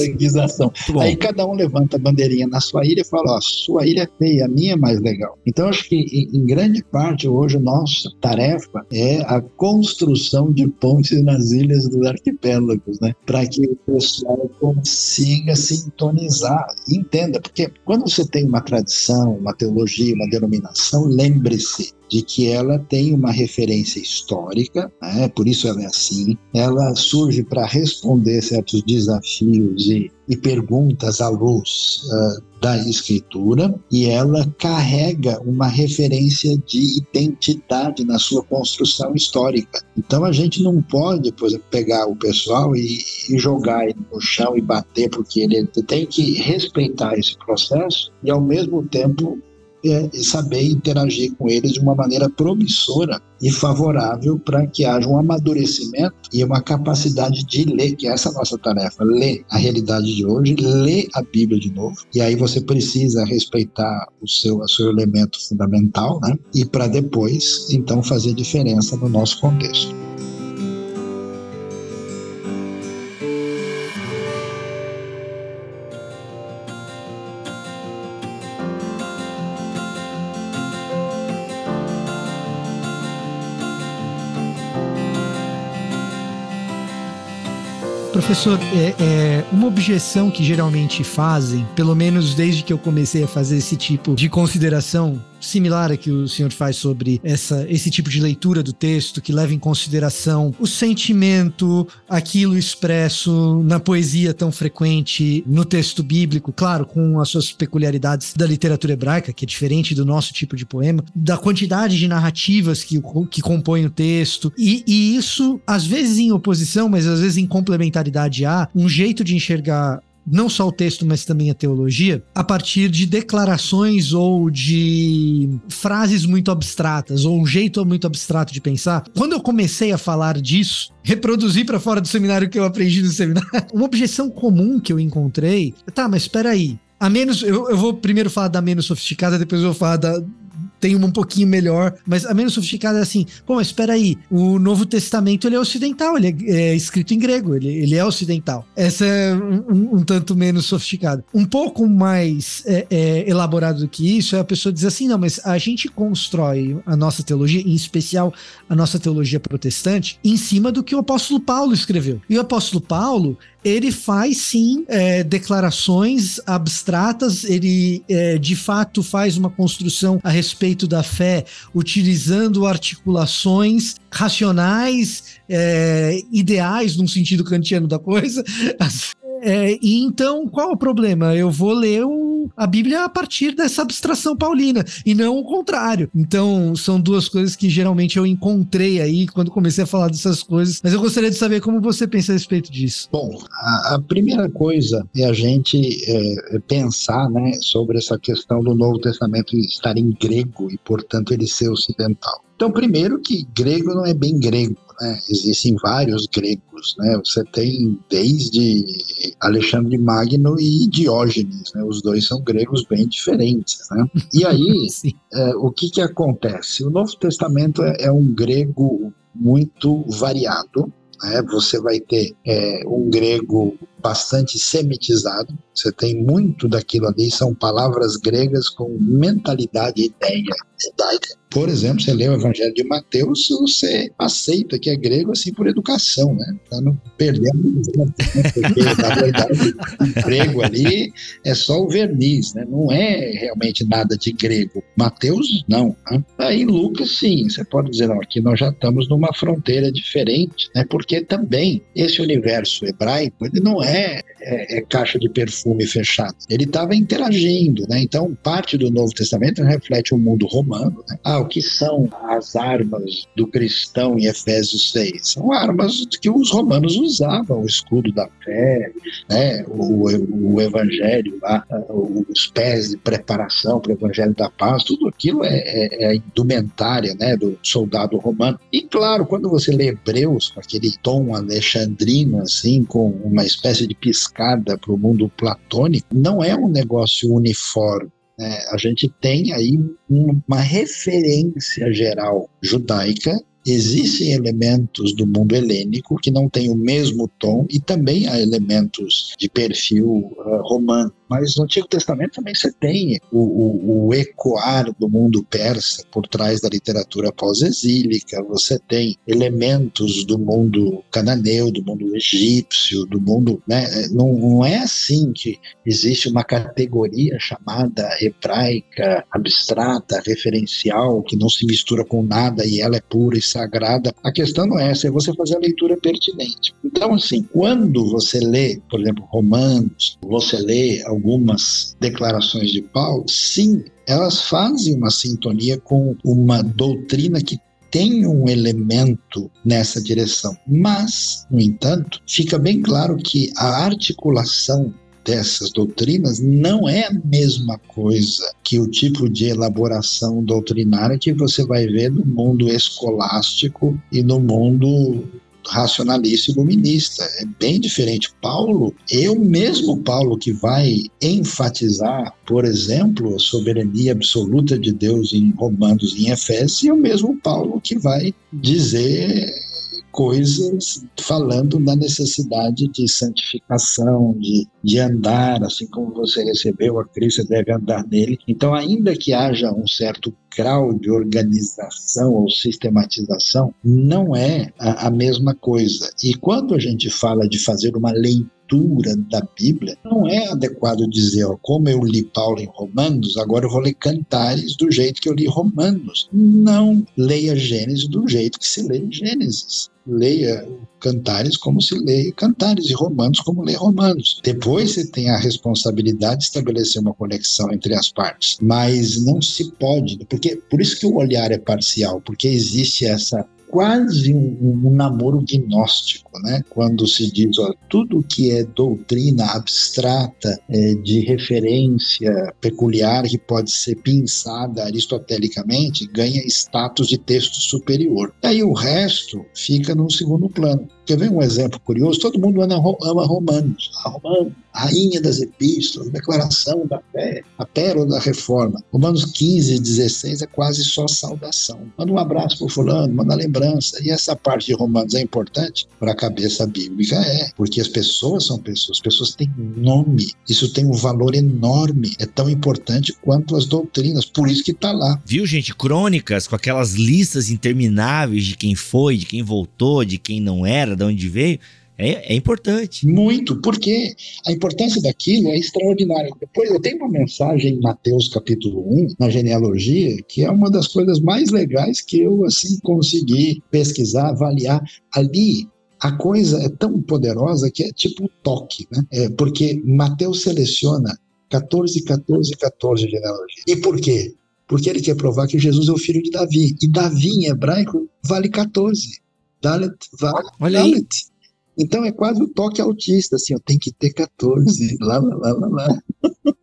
[SPEAKER 3] Aí cada um levanta a bandeirinha na sua ilha e fala, ó, sua ilha é feia, a minha é mais legal. Então, acho que em grande parte hoje nossa tarefa é a construção de pontes nas ilhas dos arquipélagos, né? Para que o pessoal consiga sintonizar, entenda, porque quando você tem uma tradição, uma teologia, uma denominação, lembre-se, de que ela tem uma referência histórica, né? por isso ela é assim. Ela surge para responder certos desafios e, e perguntas à luz uh, da escritura e ela carrega uma referência de identidade na sua construção histórica. Então a gente não pode, por exemplo, pegar o pessoal e, e jogar ele no chão e bater porque ele tem que respeitar esse processo e ao mesmo tempo é, saber interagir com eles de uma maneira promissora e favorável para que haja um amadurecimento e uma capacidade de ler, que é essa nossa tarefa, ler a realidade de hoje, ler a Bíblia de novo. E aí você precisa respeitar o seu, o seu elemento fundamental, né? E para depois, então, fazer diferença no nosso contexto.
[SPEAKER 2] Professor, é, é, uma objeção que geralmente fazem, pelo menos desde que eu comecei a fazer esse tipo de consideração, similar a que o senhor faz sobre essa, esse tipo de leitura do texto, que leva em consideração o sentimento, aquilo expresso na poesia tão frequente no texto bíblico, claro, com as suas peculiaridades da literatura hebraica, que é diferente do nosso tipo de poema, da quantidade de narrativas que, que compõem o texto, e, e isso, às vezes em oposição, mas às vezes em complementaridade a um jeito de enxergar não só o texto, mas também a teologia, a partir de declarações ou de frases muito abstratas, ou um jeito muito abstrato de pensar. Quando eu comecei a falar disso, reproduzir para fora do seminário que eu aprendi no seminário, uma objeção comum que eu encontrei, tá, mas espera aí, a menos, eu, eu vou primeiro falar da menos sofisticada, depois eu vou falar da, tem uma um pouquinho melhor, mas a menos sofisticada é assim, pô, mas espera aí, o Novo Testamento ele é ocidental, ele é, é escrito em grego, ele, ele é ocidental. Essa é um, um, tanto menos sofisticada. Um pouco mais é, é, elaborado do que isso é a pessoa dizer assim, não, mas a gente constrói a nossa teologia, em especial a nossa teologia protestante, em cima do que o apóstolo Paulo escreveu. E o apóstolo Paulo, ele faz sim é, declarações abstratas, ele é, de fato faz uma construção a respeito da fé, utilizando articulações racionais, é, ideais, num sentido kantiano da coisa, é, e então, qual o problema? Eu vou ler o, a Bíblia a partir dessa abstração paulina, e não o contrário. Então, são duas coisas que geralmente eu encontrei aí quando comecei a falar dessas coisas, mas eu gostaria de saber como você pensa a respeito disso.
[SPEAKER 3] Bom, a, a primeira coisa é a gente é, é pensar né, sobre essa questão do Novo Testamento estar em grego e, portanto, ele ser ocidental. Então, primeiro que grego não é bem grego, né? Existem vários gregos, né? Você tem desde Alexandre Magno e Diógenes, né? Os dois são gregos bem diferentes, né? E aí, é, o que que acontece? O Novo Testamento é, é um grego muito variado, né? Você vai ter é, um grego bastante semitizado, você tem muito daquilo ali, são palavras gregas com mentalidade e ideia. Por exemplo, você lê o Evangelho de Mateus, você aceita que é grego assim por educação, né? Para não perder porque na verdade o grego ali é só o verniz, né? Não é realmente nada de grego. Mateus, não. Né? Aí Lucas, sim, você pode dizer, não, aqui nós já estamos numa fronteira diferente, né? Porque também esse universo hebraico, ele não é, é, é caixa de perfume fechada. Ele estava interagindo, né? Então, parte do Novo Testamento reflete o mundo romano, né? Ah, o que são as armas do cristão em Efésios 6? São armas que os romanos usavam, o escudo da fé, né? o, o evangelho lá, os pés de preparação para o evangelho da paz, tudo aquilo é, é, é, a indumentária né? do soldado romano. E claro, quando você lê Hebreus com aquele tom alexandrino, assim, com uma espécie de piscada para o mundo platônico, não é um negócio uniforme. Né? A gente tem aí uma referência geral judaica existem elementos do mundo helênico que não têm o mesmo tom e também há elementos de perfil uh, romano. Mas no Antigo Testamento também você tem o, o, o ecoar do mundo persa por trás da literatura pós-exílica, você tem elementos do mundo cananeu, do mundo egípcio, do mundo. Né? Não, não é assim que existe uma categoria chamada hebraica, abstrata, referencial, que não se mistura com nada e ela é pura e sagrada. A questão não é essa, é você fazer a leitura pertinente. Então, assim, quando você lê, por exemplo, Romanos, você lê algumas declarações de Paulo, sim, elas fazem uma sintonia com uma doutrina que tem um elemento nessa direção. Mas, no entanto, fica bem claro que a articulação dessas doutrinas não é a mesma coisa que o tipo de elaboração doutrinária que você vai ver no mundo escolástico e no mundo racionalista e iluminista. É bem diferente. Paulo, eu mesmo Paulo que vai enfatizar, por exemplo, a soberania absoluta de Deus em Romanos em Efésios, e o mesmo Paulo que vai dizer coisas falando da necessidade de santificação, de, de andar, assim como você recebeu a Cristo, deve andar nele. Então, ainda que haja um certo grau de organização ou sistematização, não é a, a mesma coisa. E quando a gente fala de fazer uma leitura, da Bíblia, não é adequado dizer, ó, como eu li Paulo em Romanos, agora eu vou ler Cantares do jeito que eu li Romanos. Não leia Gênesis do jeito que se lê Gênesis. Leia Cantares como se lê Cantares e Romanos como lê Romanos. Depois você tem a responsabilidade de estabelecer uma conexão entre as partes, mas não se pode, porque por isso que o olhar é parcial, porque existe essa quase um, um, namoro gnóstico, né? Quando se diz, ó, tudo que é doutrina abstrata, é, de referência peculiar, que pode ser pensada aristotelicamente, ganha status de texto superior. Aí o resto fica num segundo plano. Quer ver um exemplo curioso? Todo mundo ama, Romanos. A Romanos, rainha das epístolas, declaração da fé, a pérola da reforma. Romanos 15, 16 é quase só saudação. Manda um abraço para fulano, manda lembrança. E essa parte de Romanos é importante para a cabeça bíblica? É, porque as pessoas são pessoas, as pessoas têm nome. Isso tem um valor enorme. É tão importante quanto as doutrinas. Por isso que está lá.
[SPEAKER 1] Viu, gente? Crônicas com aquelas listas intermináveis de quem foi, de quem voltou, de quem não era de onde veio, é, é, importante.
[SPEAKER 3] Muito, porque a importância daquilo é extraordinária. Depois eu tenho uma mensagem em Mateus capítulo 1, na genealogia, que é uma das coisas mais legais que eu assim consegui pesquisar, avaliar. Ali a coisa é tão poderosa que é tipo toque, né? É porque Mateus seleciona 14, 14, 14 genealogia. E por quê? Porque ele quer provar que Jesus é o filho de Davi. E Davi em hebraico vale 14. Dalet, vale, Olha Dalet. Aí. Então é quase o toque autista, assim, ó, tem que ter 14, lá, lá, lá, lá, lá.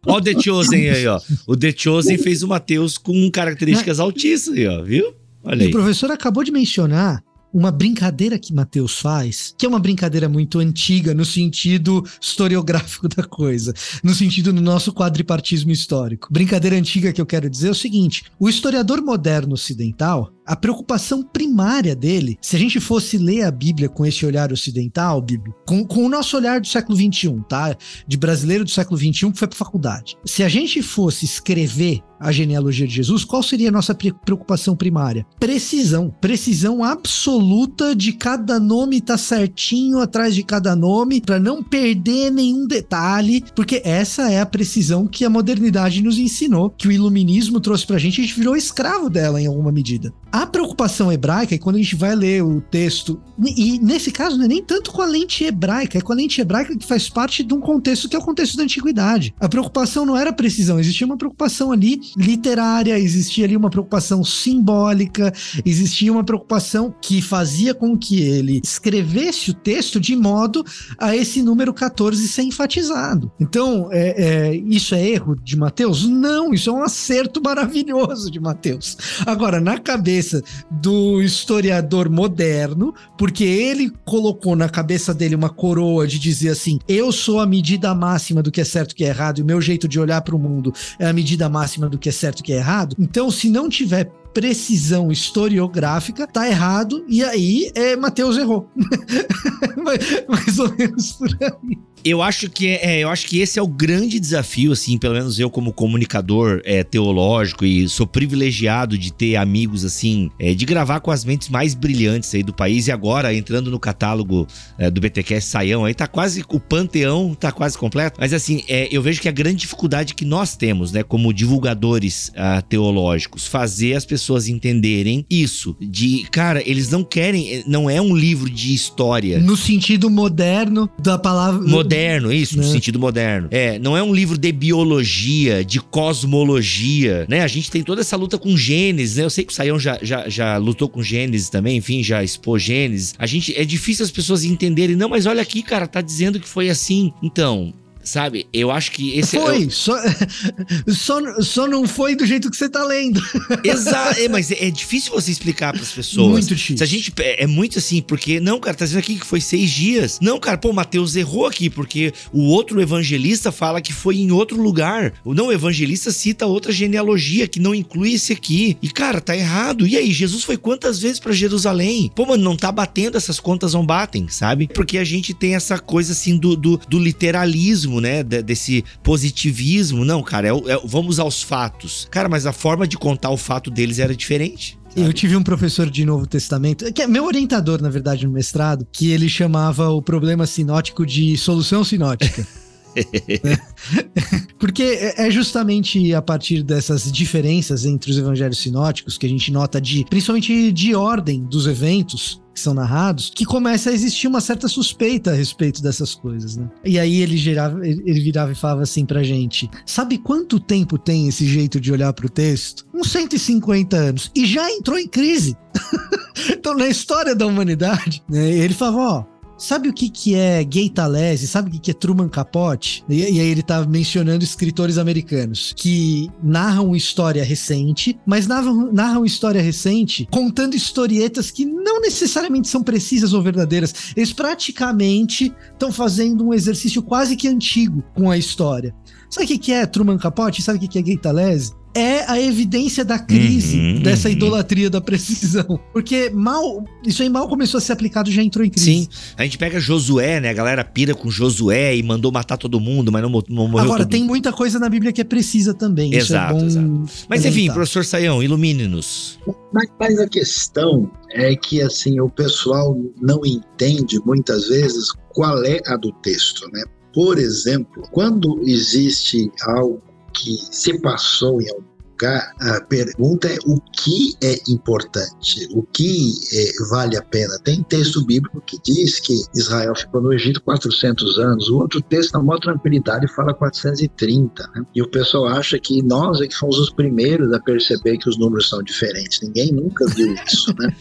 [SPEAKER 1] Olha o The Chosen aí, ó. O The Chosen fez o Mateus com características autistas aí, ó, viu?
[SPEAKER 2] Olha aí. O professor acabou de mencionar uma brincadeira que Mateus faz, que é uma brincadeira muito antiga no sentido historiográfico da coisa, no sentido do nosso quadripartismo histórico. Brincadeira antiga que eu quero dizer é o seguinte: o historiador moderno ocidental, a preocupação primária dele, se a gente fosse ler a Bíblia com esse olhar ocidental, Bíblia, com, com o nosso olhar do século XXI, tá? De brasileiro do século XXI que foi para faculdade. Se a gente fosse escrever a genealogia de Jesus, qual seria a nossa preocupação primária? Precisão. Precisão absoluta de cada nome tá certinho atrás de cada nome, para não perder nenhum detalhe, porque essa é a precisão que a modernidade nos ensinou, que o iluminismo trouxe pra gente, a gente virou escravo dela em alguma medida. A preocupação hebraica é quando a gente vai ler o texto, e nesse caso não é nem tanto com a lente hebraica, é com a lente hebraica que faz parte de um contexto que é o contexto da antiguidade. A preocupação não era precisão, existia uma preocupação ali literária, existia ali uma preocupação simbólica, existia uma preocupação que fazia com que ele escrevesse o texto de modo a esse número 14 ser enfatizado. Então, é, é, isso é erro de Mateus? Não, isso é um acerto maravilhoso de Mateus. Agora, na cabeça do historiador moderno, porque ele colocou na cabeça dele uma coroa de dizer assim: eu sou a medida máxima do que é certo e que é errado, e o meu jeito de olhar para o mundo é a medida máxima do que é certo e que é errado. Então, se não tiver precisão historiográfica, tá errado, e aí é, Mateus errou. Mais ou menos por aí.
[SPEAKER 1] Eu acho que é, eu acho que esse é o grande desafio, assim, pelo menos eu como comunicador é, teológico e sou privilegiado de ter amigos assim, é, de gravar com as mentes mais brilhantes aí do país e agora entrando no catálogo é, do BTCast Saião aí tá quase o panteão tá quase completo. Mas assim, é, eu vejo que a grande dificuldade que nós temos, né, como divulgadores uh, teológicos, fazer as pessoas entenderem isso de, cara, eles não querem, não é um livro de história
[SPEAKER 2] no sentido moderno da palavra
[SPEAKER 1] moderno isso, no né? sentido moderno. É, não é um livro de biologia, de cosmologia, né? A gente tem toda essa luta com Gênesis, né? Eu sei que o Saião já, já, já lutou com Gênesis também, enfim, já expôs Gênesis. A gente, é difícil as pessoas entenderem, não, mas olha aqui, cara, tá dizendo que foi assim. Então, sabe? Eu acho que esse
[SPEAKER 2] foi,
[SPEAKER 1] é.
[SPEAKER 2] Só, só, só não foi do jeito que você tá lendo.
[SPEAKER 1] Exato, é, mas é, é difícil você explicar para as pessoas.
[SPEAKER 2] Muito difícil.
[SPEAKER 1] Se a gente. É, é, muito assim, porque. Não, cara, tá dizendo aqui que foi seis dias. Não, cara, pô, Mateus errou aqui, porque o outro evangelista fala que foi em outro lugar. O não evangelista cita outra genealogia que não inclui esse aqui. E, cara, tá errado. E aí, Jesus foi quantas vezes para Jerusalém? Pô, mano, não tá batendo, essas contas não batem, sabe? Porque a gente tem essa coisa assim do, do, do literalismo, né? desse positivismo. Não, cara, é, é, vamos aos fatos. Cara, mas a forma de contar o fato deles era diferente.
[SPEAKER 2] Eu tive um professor de Novo Testamento, que é meu orientador, na verdade, no mestrado, que ele chamava o problema sinótico de solução sinótica. Porque é, é justamente a partir dessas diferenças entre os evangelhos sinóticos que a gente nota de, principalmente de ordem dos eventos, que são narrados, que começa a existir uma certa suspeita a respeito dessas coisas, né? E aí ele, gerava, ele virava e falava assim pra gente: sabe quanto tempo tem esse jeito de olhar pro texto? Uns 150 anos. E já entrou em crise. então, na história da humanidade, né, ele falava: ó, Sabe o que, que é Gay Talese? Sabe o que, que é Truman Capote? E, e, aí ele tá mencionando escritores americanos que narram história recente, mas narram, narram história recente contando historietas que não necessariamente são precisas ou verdadeiras. Eles praticamente estão fazendo um exercício quase que antigo com a história. Sabe o que, que é Truman Capote? Sabe o que, que é Gay Talese? É a evidência da crise uhum, dessa uhum. idolatria da precisão. Porque mal, isso aí mal começou a ser aplicado já entrou em crise. Sim,
[SPEAKER 1] a gente pega Josué, né? A galera pira com Josué e mandou matar todo mundo, mas não, não morreu
[SPEAKER 2] Agora, tem muita coisa na Bíblia que é precisa também.
[SPEAKER 1] Exato, é exato. Mas enfim, professor Saião, ilumine-nos.
[SPEAKER 3] Mas, mas a questão é que, assim, o pessoal não entende muitas vezes qual é a do texto, né? Por exemplo, quando existe algo que se passou em algum lugar, a pergunta é o que é importante, o que é, vale a pena. Tem texto bíblico que diz que Israel ficou no Egito 400 anos, o outro texto, na maior tranquilidade, fala 430. Né? E o pessoal acha que nós é que fomos os primeiros a perceber que os números são diferentes. Ninguém nunca viu isso. Né?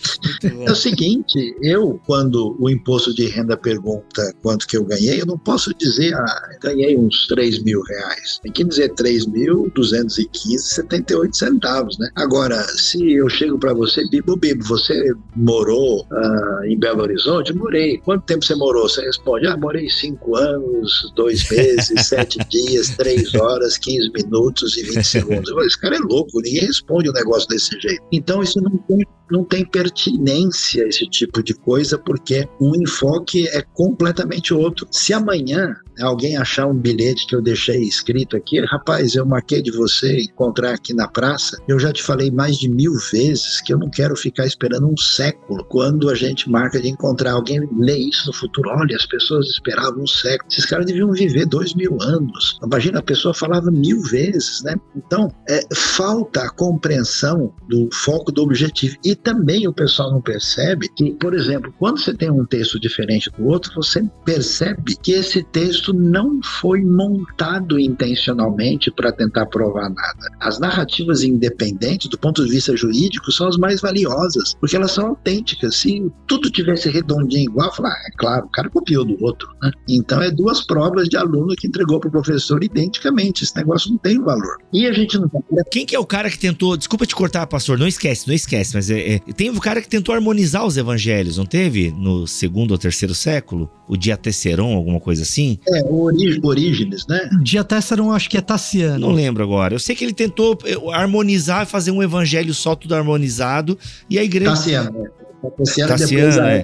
[SPEAKER 3] é o seguinte, eu, quando o imposto de renda pergunta quanto que eu ganhei, eu não posso dizer, ah, ganhei uns 3 mil reais. Tem que dizer 3.215,70 98 centavos, né? Agora, se eu chego para você, Bibo, Bibo, você morou uh, em Belo Horizonte? Morei. Quanto tempo você morou? Você responde, ah, morei cinco anos, dois meses, sete dias, três horas, 15 minutos e 20 segundos. Eu, Esse cara é louco, ninguém responde um negócio desse jeito. Então, isso não tem, não tem pertinência, esse tipo de coisa, porque o enfoque é completamente outro. Se amanhã alguém achar um bilhete que eu deixei escrito aqui, rapaz, eu marquei de você encontrar aqui na praça, eu já te falei mais de mil vezes que eu não quero ficar esperando um século quando a gente marca de encontrar alguém lê isso no futuro. Olha, as pessoas esperavam um século. Esses caras deviam viver dois mil anos. Imagina, a pessoa falava mil vezes, né? Então, é, falta a compreensão do foco do objetivo. E também o pessoal não percebe que, por exemplo, quando você tem um texto diferente do outro, você percebe que esse texto texto não foi montado intencionalmente para tentar provar nada. As narrativas independentes, do ponto de vista jurídico, são as mais valiosas, porque elas são autênticas. Se tudo tivesse redondinho igual, falar, ah, é claro, o cara copiou do outro. Né? Então é duas provas de aluno que entregou para o professor identicamente. Esse negócio não tem valor. E a gente não.
[SPEAKER 1] Quem que é o cara que tentou? Desculpa te cortar, pastor. Não esquece, não esquece. Mas é, é... tem o cara que tentou harmonizar os evangelhos, não teve? No segundo ou terceiro século, o Diateceron, alguma coisa assim.
[SPEAKER 3] É, Orígenes, né?
[SPEAKER 2] Diatessaron, acho que é Tassiano.
[SPEAKER 1] Não lembro agora. Eu sei que ele tentou eh, harmonizar, fazer um evangelho só tudo harmonizado, e a igreja...
[SPEAKER 3] Tassiano, é.
[SPEAKER 1] Tassiano, é.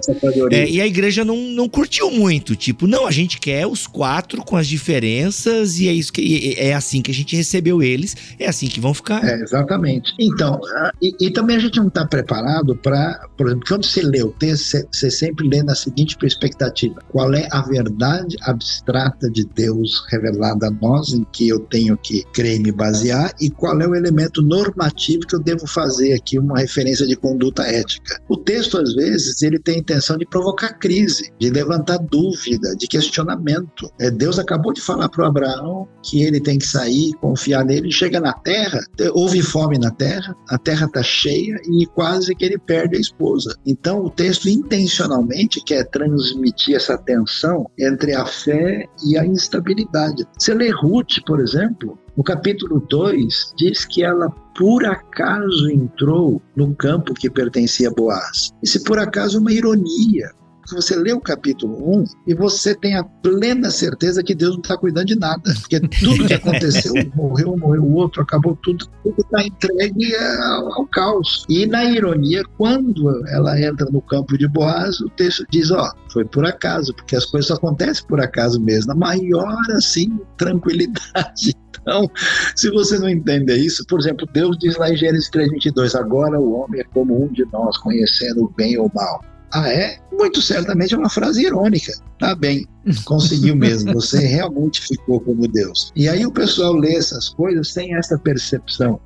[SPEAKER 1] é. E a igreja não, não curtiu muito. Tipo, não, a gente quer os quatro com as diferenças e é isso que é assim que a gente recebeu eles, é assim que vão ficar.
[SPEAKER 3] É, exatamente. Então, e, e, também a gente não está preparado para, por exemplo, quando você lê o texto, você, você sempre lê na seguinte perspectiva: qual é a verdade abstrata de Deus revelada a nós, em que eu tenho que crer e me basear, e qual é o elemento normativo que eu devo fazer aqui, uma referência de conduta ética. O texto texto, às vezes, ele tem a intenção de provocar crise, de levantar dúvida, de questionamento. É, Deus acabou de falar para Abraão que ele tem que sair, confiar nele, chega na terra, houve fome na terra, a terra está cheia e quase que ele perde a esposa. Então, o texto intencionalmente quer transmitir essa tensão entre a fé e a instabilidade. Você lê Ruth, por exemplo, no capítulo 2, diz que ela por acaso entrou no campo que pertencia a Boaz. Se por acaso é uma ironia, você lê o capítulo 1 e você tem a plena certeza que Deus não está cuidando de nada, porque tudo que aconteceu, morreu, morreu o outro, acabou tudo, tudo está entregue ao, ao, caos. E na ironia, quando ela entra no campo de Boaz, o texto diz, ó, foi por acaso, porque as coisas acontecem por acaso mesmo, na maior, assim, tranquilidade. Então, se você não entende isso, por exemplo, Deus diz lá em Gênesis 3:22, agora o homem é como um de nós, conhecendo o bem ou o mal. Ah, é? Muito certamente é uma frase irônica. Tá bem, conseguiu mesmo. Você realmente ficou como Deus. E aí o pessoal lê essas coisas sem essa percepção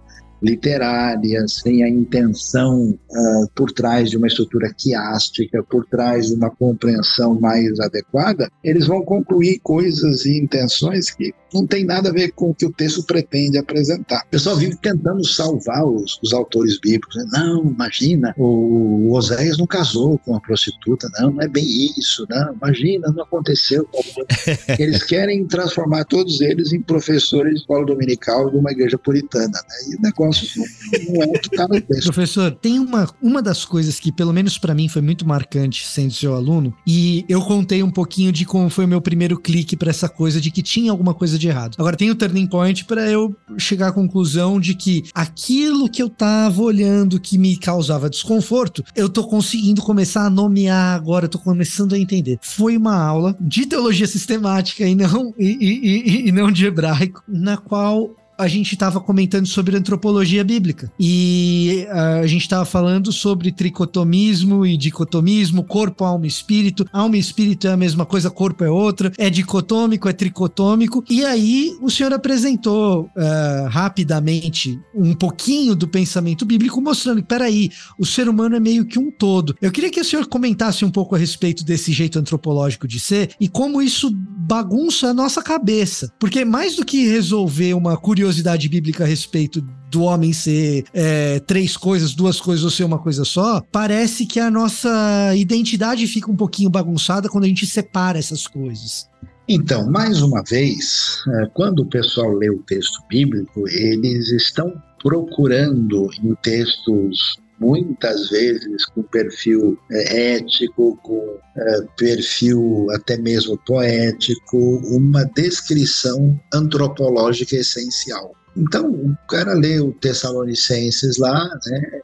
[SPEAKER 3] literária, sem a intenção uh, por trás de uma estrutura quiástica, por trás de uma compreensão mais adequada, eles vão concluir coisas e intenções que não tem nada a ver com o que o texto pretende apresentar. O pessoal vive tentando salvar os, os autores bíblicos. Né? Não, imagina, o, o Oséias não casou com a prostituta, não, não é bem isso, não, imagina, não aconteceu. Eles querem transformar todos eles em professores de escola dominical de uma igreja puritana, né? e o negócio não, não é o que está no texto.
[SPEAKER 2] Professor, tem uma, uma das coisas que, pelo menos para mim, foi muito marcante sendo seu aluno, e eu contei um pouquinho de como foi o meu primeiro clique para essa coisa de que tinha alguma coisa de errado. Agora tem o turning point para eu chegar à conclusão de que aquilo que eu tava olhando que me causava desconforto, eu tô conseguindo começar a nomear agora, eu tô começando a entender. Foi uma aula de teologia sistemática e não e, e, e, e não de hebraico, na qual a gente estava comentando sobre antropologia bíblica e uh, a gente estava falando sobre tricotomismo e dicotomismo, corpo, alma, espírito. Alma e espírito é a mesma coisa, corpo é outra. É dicotômico, é tricotômico. E aí o senhor apresentou uh, rapidamente um pouquinho do pensamento bíblico, mostrando que, peraí, o ser humano é meio que um todo. Eu queria que o senhor comentasse um pouco a respeito desse jeito antropológico de ser e como isso bagunça a nossa cabeça. Porque mais do que resolver uma curiosidade curiosidade bíblica a respeito do homem ser é, três coisas, duas coisas ou ser uma coisa só, parece que a nossa identidade fica um pouquinho bagunçada quando a gente separa essas coisas.
[SPEAKER 3] Então, mais uma vez, é, quando o pessoal lê o texto bíblico, eles estão procurando em textos muitas vezes com perfil é, ético, com é, perfil até mesmo poético, uma descrição antropológica essencial. Então, o cara lê o Tessalonicenses lá, né,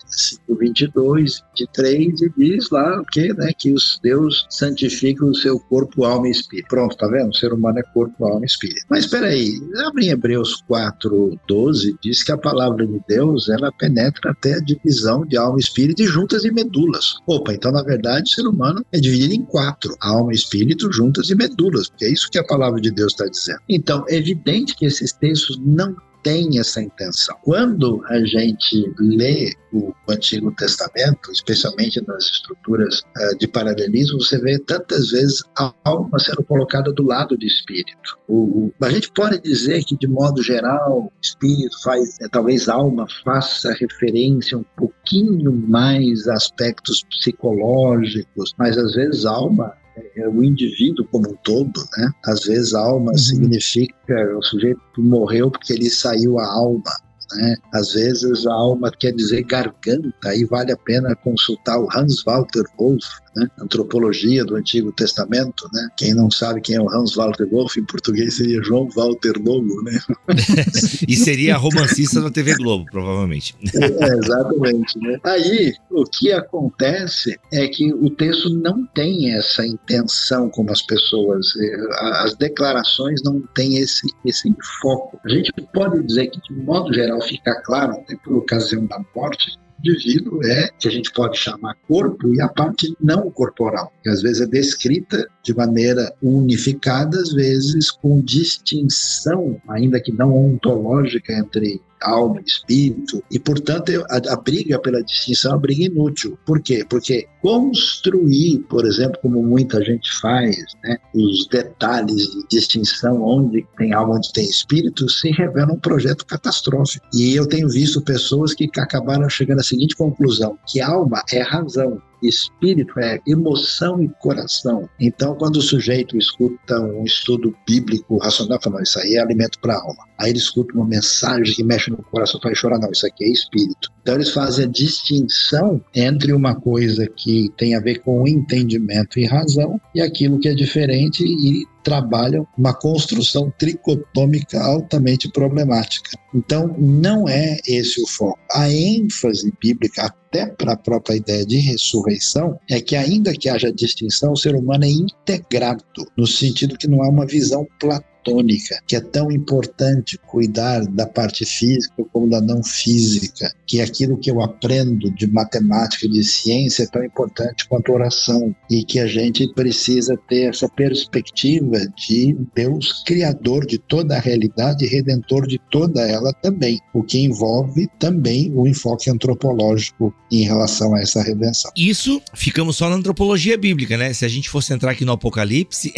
[SPEAKER 3] 22, 23, e diz lá o que, né, que os Deus santifica o seu corpo, alma e espírito. Pronto, tá vendo? O ser humano é corpo, alma e espírito. Mas espera aí, abre em Hebreus 4, 12, diz que a palavra de Deus, ela penetra até a divisão de alma e espírito e juntas e medulas. Opa, então na verdade o ser humano é dividido em quatro, alma espírito, juntas e medulas, porque é isso que a palavra de Deus está dizendo. Então, é evidente que esses textos não tem essa intenção. Quando a gente lê o Antigo Testamento, especialmente nas estruturas uh, de paralelismo, você vê tantas vezes a alma sendo colocada do lado do espírito. O, a gente pode dizer que, de modo geral, espírito faz, é, talvez alma faça referência um pouquinho mais a aspectos psicológicos, mas às vezes alma é o indivíduo como um todo, né? Às vezes alma uhum. significa o sujeito morreu porque ele saiu a alma. Né? Às vezes a alma quer dizer garganta, aí vale a pena consultar o Hans Walter Wolff, né? Antropologia do Antigo Testamento, né? Quem não sabe quem é o Hans Walter Wolff, em português seria João Walter Lobo, né?
[SPEAKER 1] e seria romancista da TV Globo, provavelmente.
[SPEAKER 3] é, exatamente, né? Aí, o que acontece é que o texto não tem essa intenção como as pessoas, eh, as declarações não têm esse, esse foco. A gente pode dizer que, de modo geral, fica claro, até por ocasião da morte, indivíduo é que a gente pode chamar corpo e a parte não corporal, que às vezes é descrita de maneira unificada, às vezes com distinção, ainda que não ontológica, entre alma, espírito, e portanto a, a briga pela distinção é uma briga inútil. Por quê? Porque construir, por exemplo, como muita gente faz, né, os detalhes de distinção onde tem alma, onde tem espírito, se revela um projeto catastrófico. E eu tenho visto pessoas que acabaram chegando à seguinte conclusão, que alma é razão, espírito é emoção e coração. Então, quando o sujeito escuta um estudo bíblico racional, fala, isso aí é alimento para a alma. Aí ele escuta uma mensagem que mexe no coração, faz chorar, não, isso aqui é espírito. Então, eles fazem a distinção entre uma coisa que tem a ver com entendimento e razão e aquilo que é diferente e trabalham uma construção tricotômica altamente problemática. Então, não é esse o foco. A ênfase bíblica, até para a própria ideia de ressurreição, é que, ainda que haja distinção, o ser humano é integrado, no sentido que não há uma visão platônica tônica, que é tão importante cuidar da parte física como da não física, que é aquilo que eu aprendo de matemática e de ciência é tão importante quanto oração, e que a gente precisa ter essa perspectiva de Deus criador de toda a realidade e redentor de toda ela também, o que envolve também o enfoque antropológico em relação a essa redenção.
[SPEAKER 1] Isso ficamos só na antropologia bíblica, né? Se a gente fosse entrar aqui no Apocalipse,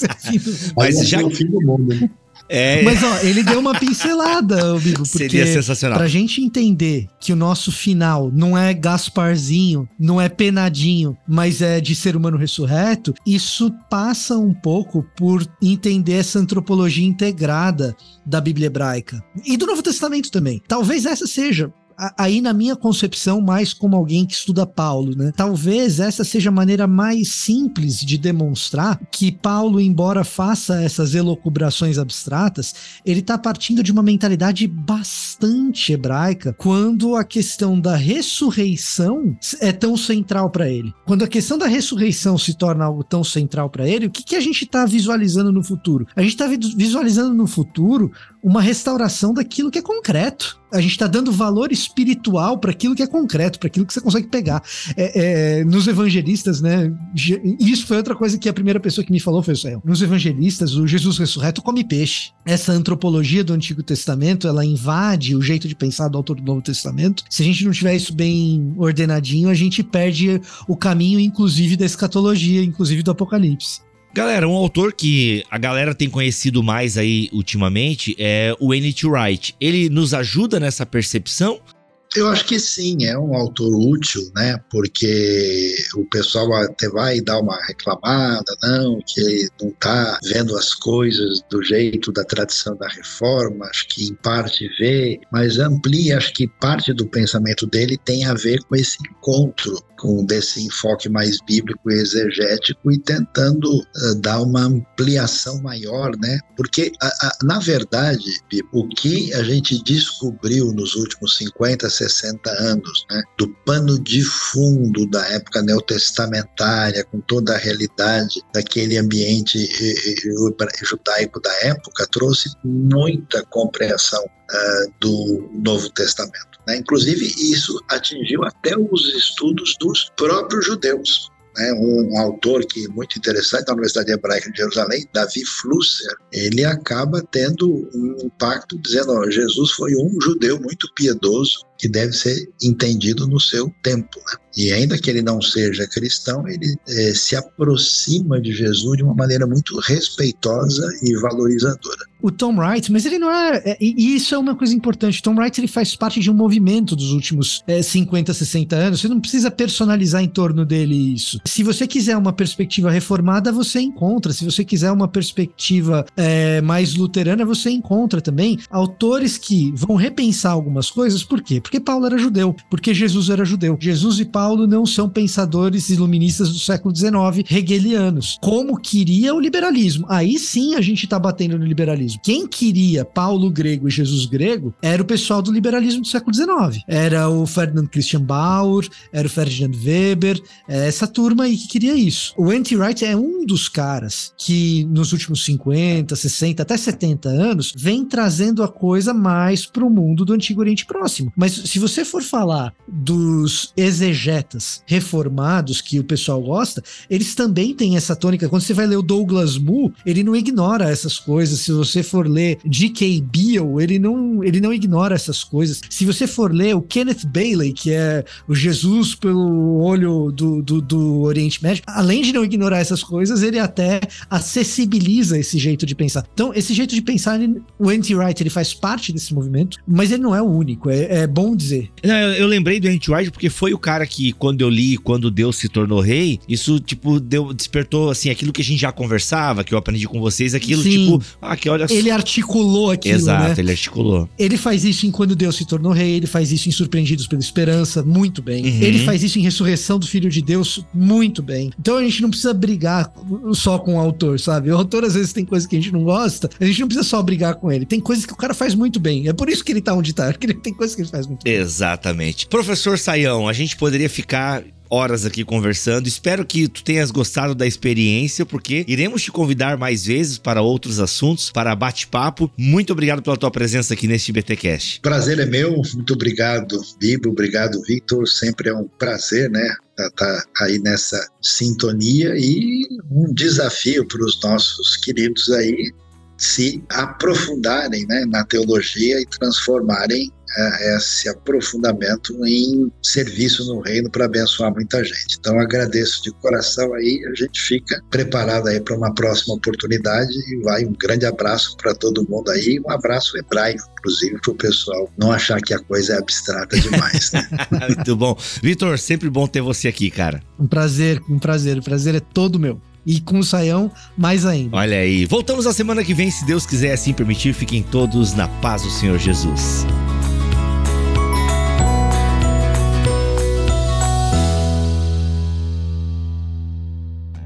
[SPEAKER 3] mas já do mundo, né?
[SPEAKER 2] É. Mas ó, ele deu uma pincelada, Bigo, porque
[SPEAKER 1] Seria sensacional.
[SPEAKER 2] pra gente entender que o nosso final não é Gasparzinho, não é penadinho, mas é de ser humano ressurreto, isso passa um pouco por entender essa antropologia integrada da Bíblia hebraica e do Novo Testamento também. Talvez essa seja aí na minha concepção, mais como alguém que estuda Paulo, né? Talvez essa seja a maneira mais simples de demonstrar que Paulo, embora faça essas elocubrações abstratas, ele está partindo de uma mentalidade bastante hebraica quando a questão da ressurreição é tão central para ele. Quando a questão da ressurreição se torna algo tão central para ele, o que, que a gente está visualizando no futuro? A gente está visualizando no futuro uma restauração daquilo que é concreto. A gente está dando valor espiritual para aquilo que é concreto, para aquilo que você consegue pegar. É, é, nos evangelistas, né? Isso foi outra coisa que a primeira pessoa que me falou foi o Israel. Nos evangelistas, o Jesus ressurreto come peixe. Essa antropologia do Antigo Testamento, ela invade o jeito de pensar do autor do Novo Testamento. Se a gente não tiver isso bem ordenadinho, a gente perde o caminho, inclusive, da escatologia, inclusive do Apocalipse.
[SPEAKER 1] Galera, um autor que a galera tem conhecido mais aí ultimamente é o N.T. Wright. Ele nos ajuda nessa percepção
[SPEAKER 3] eu acho que sim, é um autor útil, né? Porque o pessoal até vai dar uma reclamada, não, que não está vendo as coisas do jeito da tradição da reforma, acho que em parte vê, mas amplia, acho que parte do pensamento dele tem a ver com esse encontro com desse enfoque mais bíblico e exegético e tentando uh, dar uma ampliação maior, né? Porque, a, a, na verdade, o que a gente descobriu nos últimos 50, 60 anos, né, do pano de fundo da época neotestamentária, com toda a realidade daquele ambiente judaico da época, trouxe muita compreensão uh, do Novo Testamento. Né? Inclusive, isso atingiu até os estudos dos próprios judeus. Né? Um autor que é muito interessante da Universidade Hebraica de Jerusalém, Davi Flusser, ele acaba tendo um impacto dizendo: ó, Jesus foi um judeu muito piedoso que deve ser entendido no seu tempo. Né? E ainda que ele não seja cristão, ele é, se aproxima de Jesus de uma maneira muito respeitosa e valorizadora.
[SPEAKER 2] O Tom Wright, mas ele não é, é. E isso é uma coisa importante. Tom Wright ele faz parte de um movimento dos últimos é, 50, 60 anos. Você não precisa personalizar em torno dele isso. Se você quiser uma perspectiva reformada, você encontra. Se você quiser uma perspectiva é, mais luterana, você encontra também autores que vão repensar algumas coisas. Por quê? Porque Paulo era judeu, porque Jesus era judeu. Jesus e Paulo não são pensadores iluministas do século XIX, hegelianos, como queria o liberalismo. Aí sim a gente está batendo no liberalismo. Quem queria Paulo grego e Jesus grego era o pessoal do liberalismo do século XIX. Era o Ferdinand Christian Bauer, era o Ferdinand Weber, é essa turma aí que queria isso. O Anti-Wright é um dos caras que nos últimos 50, 60, até 70 anos vem trazendo a coisa mais para o mundo do Antigo Oriente Próximo. Mas se você for falar dos exegetas reformados que o pessoal gosta, eles também têm essa tônica. Quando você vai ler o Douglas Moo, ele não ignora essas coisas. Se você for ler D.K. Beale, ele não, ele não ignora essas coisas. Se você for ler o Kenneth Bailey, que é o Jesus pelo olho do, do, do Oriente Médio, além de não ignorar essas coisas, ele até acessibiliza esse jeito de pensar. Então, esse jeito de pensar, ele, o anti-right, ele faz parte desse movimento, mas ele não é o único, é, é bom dizer.
[SPEAKER 1] Não, eu, eu, lembrei do anti-right porque foi o cara que, quando eu li Quando Deus se tornou rei, isso, tipo, deu, despertou, assim, aquilo que a gente já conversava, que eu aprendi com vocês, aquilo, Sim. tipo, ah, que olha
[SPEAKER 2] Ele articulou aquilo,
[SPEAKER 1] Exato,
[SPEAKER 2] né?
[SPEAKER 1] ele articulou.
[SPEAKER 2] Ele faz isso em Quando Deus se tornou rei, ele faz isso em Surpreendidos pela Esperança, muito bem. Uhum. Ele faz isso em Ressurreição do Filho de Deus, muito bem. Então a gente não precisa brigar só com o autor, sabe? O autor, às vezes, tem coisas que a gente não gosta, a gente não precisa só brigar com ele. Tem coisas que o cara faz muito bem. É por isso que ele tá onde tá, porque ele tem coisas que ele faz muito bem.
[SPEAKER 1] Exatamente. Professor Saião, a gente poderia ficar horas aqui conversando. Espero que tu tenhas gostado da experiência, porque iremos te convidar mais vezes para outros assuntos, para bate-papo. Muito obrigado pela tua presença aqui neste BTcast.
[SPEAKER 3] Prazer é meu. Muito obrigado, Bibo. Obrigado, Victor. Sempre é um prazer, né? Tá, tá aí nessa sintonia e um desafio para os nossos queridos aí se aprofundarem né, na teologia e transformarem é, esse aprofundamento em serviço no reino para abençoar muita gente. Então agradeço de coração aí, a gente fica preparado aí para uma próxima oportunidade e vai um grande abraço para todo mundo aí, um abraço hebraico, inclusive para o pessoal não achar que a coisa é abstrata demais. Né?
[SPEAKER 1] Muito bom. Vitor, sempre bom ter você aqui, cara.
[SPEAKER 2] Um prazer, um prazer, o prazer é todo meu e com o Saião mais ainda.
[SPEAKER 1] Olha aí, voltamos na semana que vem, se Deus quiser assim permitir. Fiquem todos na paz do Senhor Jesus.